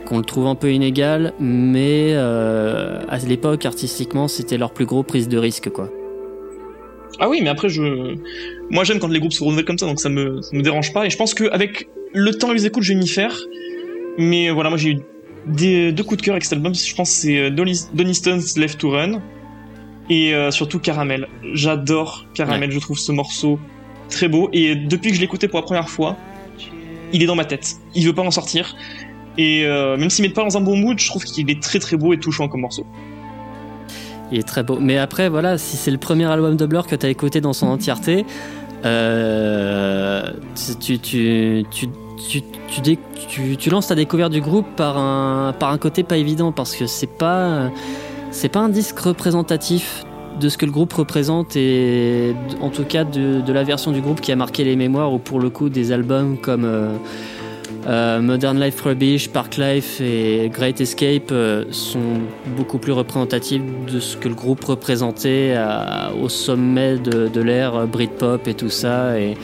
qu'on le trouve un peu inégal, mais euh, à l'époque, artistiquement, c'était leur plus gros prise de risque, quoi. Ah oui, mais après, je. Moi, j'aime quand les groupes se renouvellent comme ça, donc ça me, me dérange pas. Et je pense qu'avec le temps et les écoutes, je vais m'y faire. Mais voilà, moi, j'ai eu des, deux coups de cœur avec cet album. Je pense que c'est Donny Stone's Left to Run. Et euh, surtout Caramel. J'adore Caramel, je trouve ce morceau très beau. Et depuis que je l'ai écouté pour la première fois, il est dans ma tête. Il veut pas en sortir. Et euh, même s'il met pas dans un bon mood, je trouve qu'il est très très beau et touchant comme morceau. Il est très beau. Mais après, voilà, si c'est le premier album de Blur que tu as écouté dans son entièreté, euh, tu, tu, tu, tu, tu, tu- tu lances ta découverte du groupe par un, par un côté pas évident parce que c'est pas, c'est pas un disque représentatif de ce que le groupe représente et en tout cas de, la version du groupe qui a marqué les mémoires ou pour le coup des albums comme euh, euh, Modern Life Rubbish, Park Life et Great Escape euh, sont beaucoup plus représentatifs de ce que le groupe représentait au sommet de, de l'ère Britpop et tout ça. Et,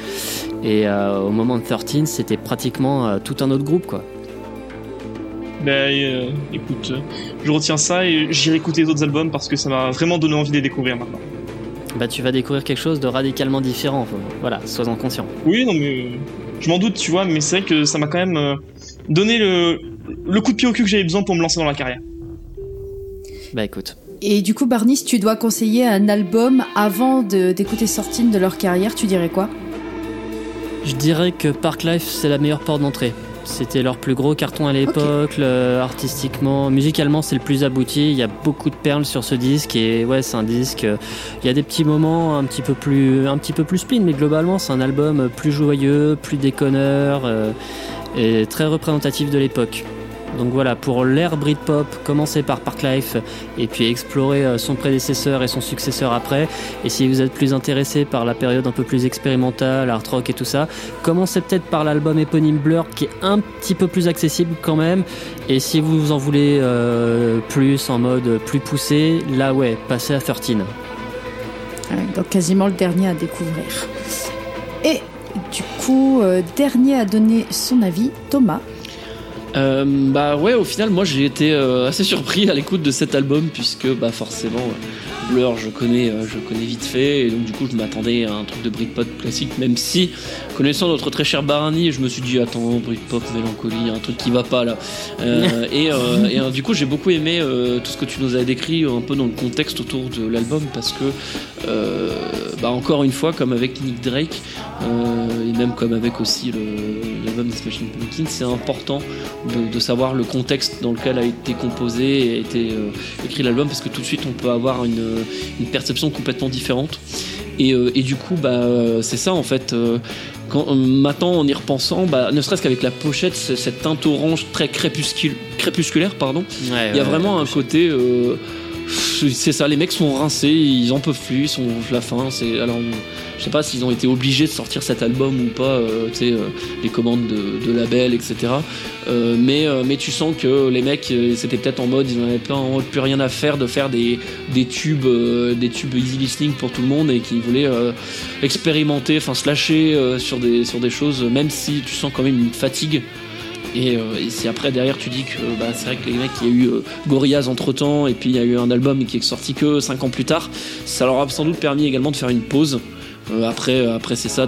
et au moment de 13, c'était pratiquement tout un autre groupe, quoi. Ben euh, écoute, euh, je retiens ça et j'irai écouter les autres albums parce que ça m'a vraiment donné envie de les découvrir maintenant. Bah, tu vas découvrir quelque chose de radicalement différent. Voilà, sois-en conscient. Oui, non mais euh, je m'en doute, tu vois, mais c'est vrai que ça m'a quand même donné le, le coup de pied au cul que j'avais besoin pour me lancer dans la carrière. Bah, écoute. Et du coup, Barney, si tu dois conseiller un album avant de- d'écouter Sortine de leur carrière, tu dirais quoi? Je dirais que Park Life, c'est la meilleure porte d'entrée. C'était leur plus gros carton à l'époque, artistiquement, musicalement, c'est le plus abouti. Il y a beaucoup de perles sur ce disque et ouais, c'est un disque. euh, Il y a des petits moments un petit peu plus, un petit peu plus spleen, mais globalement, c'est un album plus joyeux, plus déconneur euh, et très représentatif de l'époque. Donc voilà, pour l'ère Britpop, commencez par Park Life et puis explorer euh, son prédécesseur et son successeur après. Et si vous êtes plus intéressé par la période un peu plus expérimentale, art rock et tout ça, commencez peut-être par l'album éponyme Blur qui est un petit peu plus accessible quand même. Et si vous en voulez euh, plus en mode plus poussé, là ouais, passez à 13. Ouais, Donc quasiment le dernier à découvrir. Et du coup, euh, dernier à donner son avis, Thomas. Euh, bah ouais, au final, moi j'ai été euh, assez surpris à l'écoute de cet album puisque bah forcément euh, Blur, je connais, euh, je connais vite fait et donc du coup je m'attendais à un truc de Britpop classique, même si connaissant notre très cher Barani, je me suis dit attends Britpop, mélancolie, un truc qui va pas là. Euh, et euh, euh, du coup j'ai beaucoup aimé tout ce que tu nous as décrit un peu dans le contexte autour de l'album parce que bah encore une fois comme avec Nick Drake et même comme avec aussi l'album de Smashing Pumpkins, c'est important de, savoir le contexte dans lequel a été composé et écrit l'album parce que tout de suite on peut avoir une perception complètement différente et, euh, et du coup bah euh, c'est ça en fait euh, quand, maintenant en y repensant bah, ne serait-ce qu'avec la pochette cette teinte orange très crépusculaire pardon il y a vraiment un côté c'est ça les mecs sont rincés ils en peuvent plus ils sont la fin c'est alors je sais pas s'ils ont été obligés de sortir cet album ou pas euh, tu sais euh, les commandes de, label etc euh, mais, tu sens que les mecs, c'était peut-être en mode, ils n'en avaient pas plus rien à faire de faire des, tubes, des tubes easy listening pour tout le monde et qui voulaient expérimenter, enfin se lâcher sur des choses, même si tu sens quand même une fatigue. Et, euh, si après derrière tu dis que bah, c'est vrai que les mecs il y a eu euh, Gorillaz entre temps et puis il y a eu un album qui est sorti que 5 ans plus tard, ça leur a sans doute permis également de faire une pause. Euh, après, après c'est ça,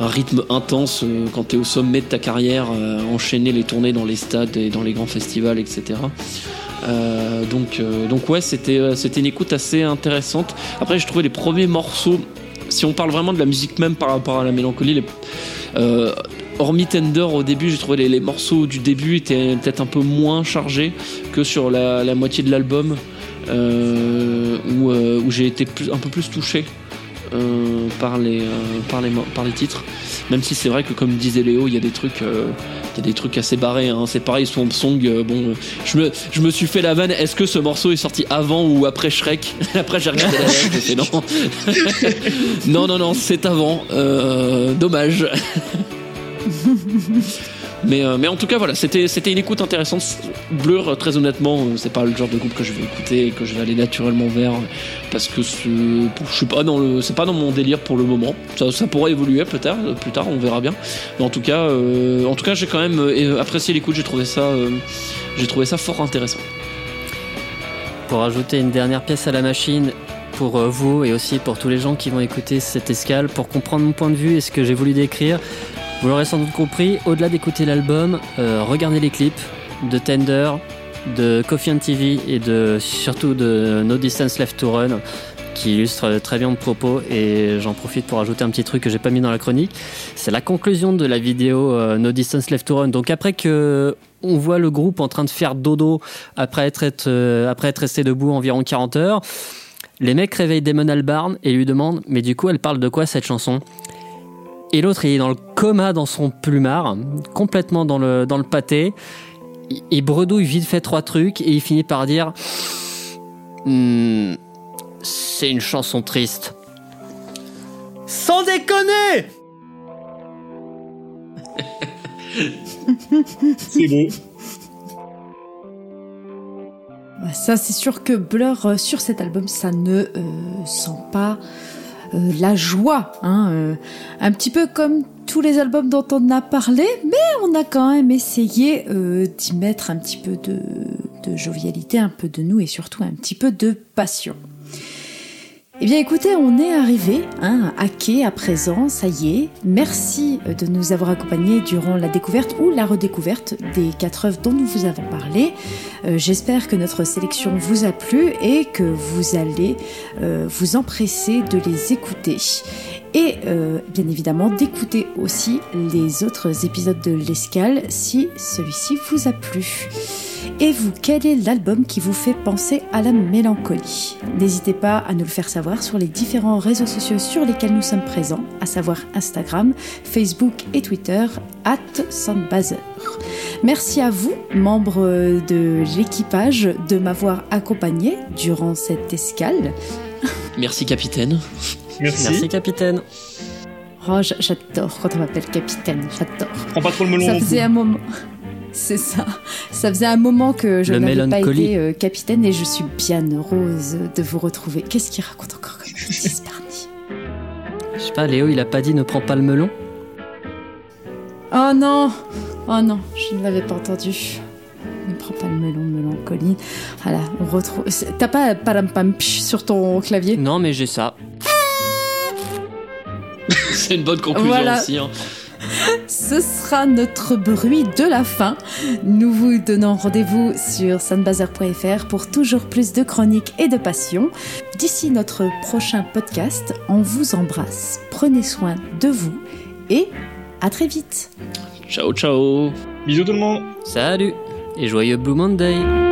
un rythme intense quand tu es au sommet de ta carrière, enchaîner les tournées dans les stades et dans les grands festivals, etc. Donc, donc ouais, c'était une écoute assez intéressante. Après, j'ai trouvé les premiers morceaux. Si on parle vraiment de la musique même par rapport à la mélancolie, hormis Tender au début, j'ai trouvé les, morceaux du début étaient peut-être un peu moins chargés que sur la, moitié de l'album, euh, où, euh, où j'ai été un peu plus touché euh, par, les, titres. même si c'est vrai que comme disait Léo, il y a des trucs, il y des trucs assez barrés. Hein. C'est pareil, Swamp Song. bon, je me, je me suis fait la vanne. Est-ce que ce morceau est sorti avant ou après Shrek? Après j'ai regardé la non. non, non, c'est avant. Dommage. Mais, euh, mais en tout cas, voilà, c'était une écoute intéressante. Blur, très honnêtement, euh, c'est pas le genre de groupe que je vais écouter et que je vais aller naturellement vers parce que je suis pas dans le, c'est pas dans mon délire pour le moment. Ça, pourrait évoluer peut-être plus tard, on verra bien. Mais en tout cas, euh, en tout cas, j'ai quand même euh, apprécié l'écoute. J'ai trouvé ça, euh, j'ai trouvé ça fort intéressant. Pour ajouter une dernière pièce à la machine, pour euh, vous et aussi pour tous les gens qui vont écouter cette escale, pour comprendre mon point de vue et ce que j'ai voulu décrire, vous l'aurez sans doute compris, au-delà d'écouter l'album, euh, regardez les clips de Tender, de Coffee and TV et de, surtout de No Distance Left to Run qui illustre très bien mon propos et j'en profite pour ajouter un petit truc que j'ai pas mis dans la chronique. C'est la conclusion de la vidéo euh, No Distance Left to Run. Donc après que on voit le groupe en train de faire dodo après être, euh, après être resté debout environ 40 heures, les mecs réveillent Damon Albarn et lui demandent mais du coup elle parle de quoi cette chanson? Et l'autre il est dans le coma dans son plumard, complètement dans le, dans le pâté. Il- Il bredouille vite fait trois trucs et il finit par dire Hmm, c'est une chanson triste. Sans déconner C'est beau. Ça, c'est sûr que Blur, euh, sur cet album, ça ne euh, sent pas euh, la joie. Hein, euh, un petit peu comme tous les albums dont on a parlé, mais on a quand même essayé euh, d'y mettre un petit peu de, de jovialité, un peu de nous et surtout un petit peu de passion. Eh bien écoutez, on est arrivé hein, à quai à présent, ça y est. Merci euh, de nous avoir accompagnés durant la découverte ou la redécouverte des quatre œuvres dont nous vous avons parlé. Euh, J'espère que notre sélection vous a plu et que vous allez euh, vous empresser de les écouter. Et bien évidemment d'écouter aussi les autres épisodes de l'escale si celui-ci vous a plu. Et vous, quel est l'album qui vous fait penser à la mélancolie? N'hésitez pas à nous le faire savoir sur les différents réseaux sociaux sur lesquels nous sommes présents, à savoir Instagram, Facebook et Twitter, at Soundbazer. Merci à vous, membres de l'équipage, de m'avoir accompagné durant cette escale. Merci capitaine. Merci. Merci capitaine. Oh, j'a- j'adore quand on m'appelle capitaine, j'adore. Prends pas trop le melon. Ça faisait un moment. C'est ça. Ça faisait un moment que je n'avais pas été euh, capitaine et je suis bien heureuse de vous retrouver. Qu'est-ce qu'il raconte encore comme bêtise, Je sais pas, Léo, il a pas dit ne prends pas le melon? Oh non Oh non, je ne l'avais pas entendu. Ne prends pas le melon, mélancolie. Voilà, on retrouve. T'as pas palam pam sur ton clavier? Non, mais j'ai ça. C'est une bonne conclusion Voilà. aussi. hein. Ce sera notre bruit de la fin. Nous vous donnons rendez-vous sur sunbazer.fr pour toujours plus de chroniques et de passion. D'ici notre prochain podcast, on vous embrasse. Prenez soin de vous et à très vite. Ciao ciao. Bisous tout le monde. Salut et joyeux Blue Monday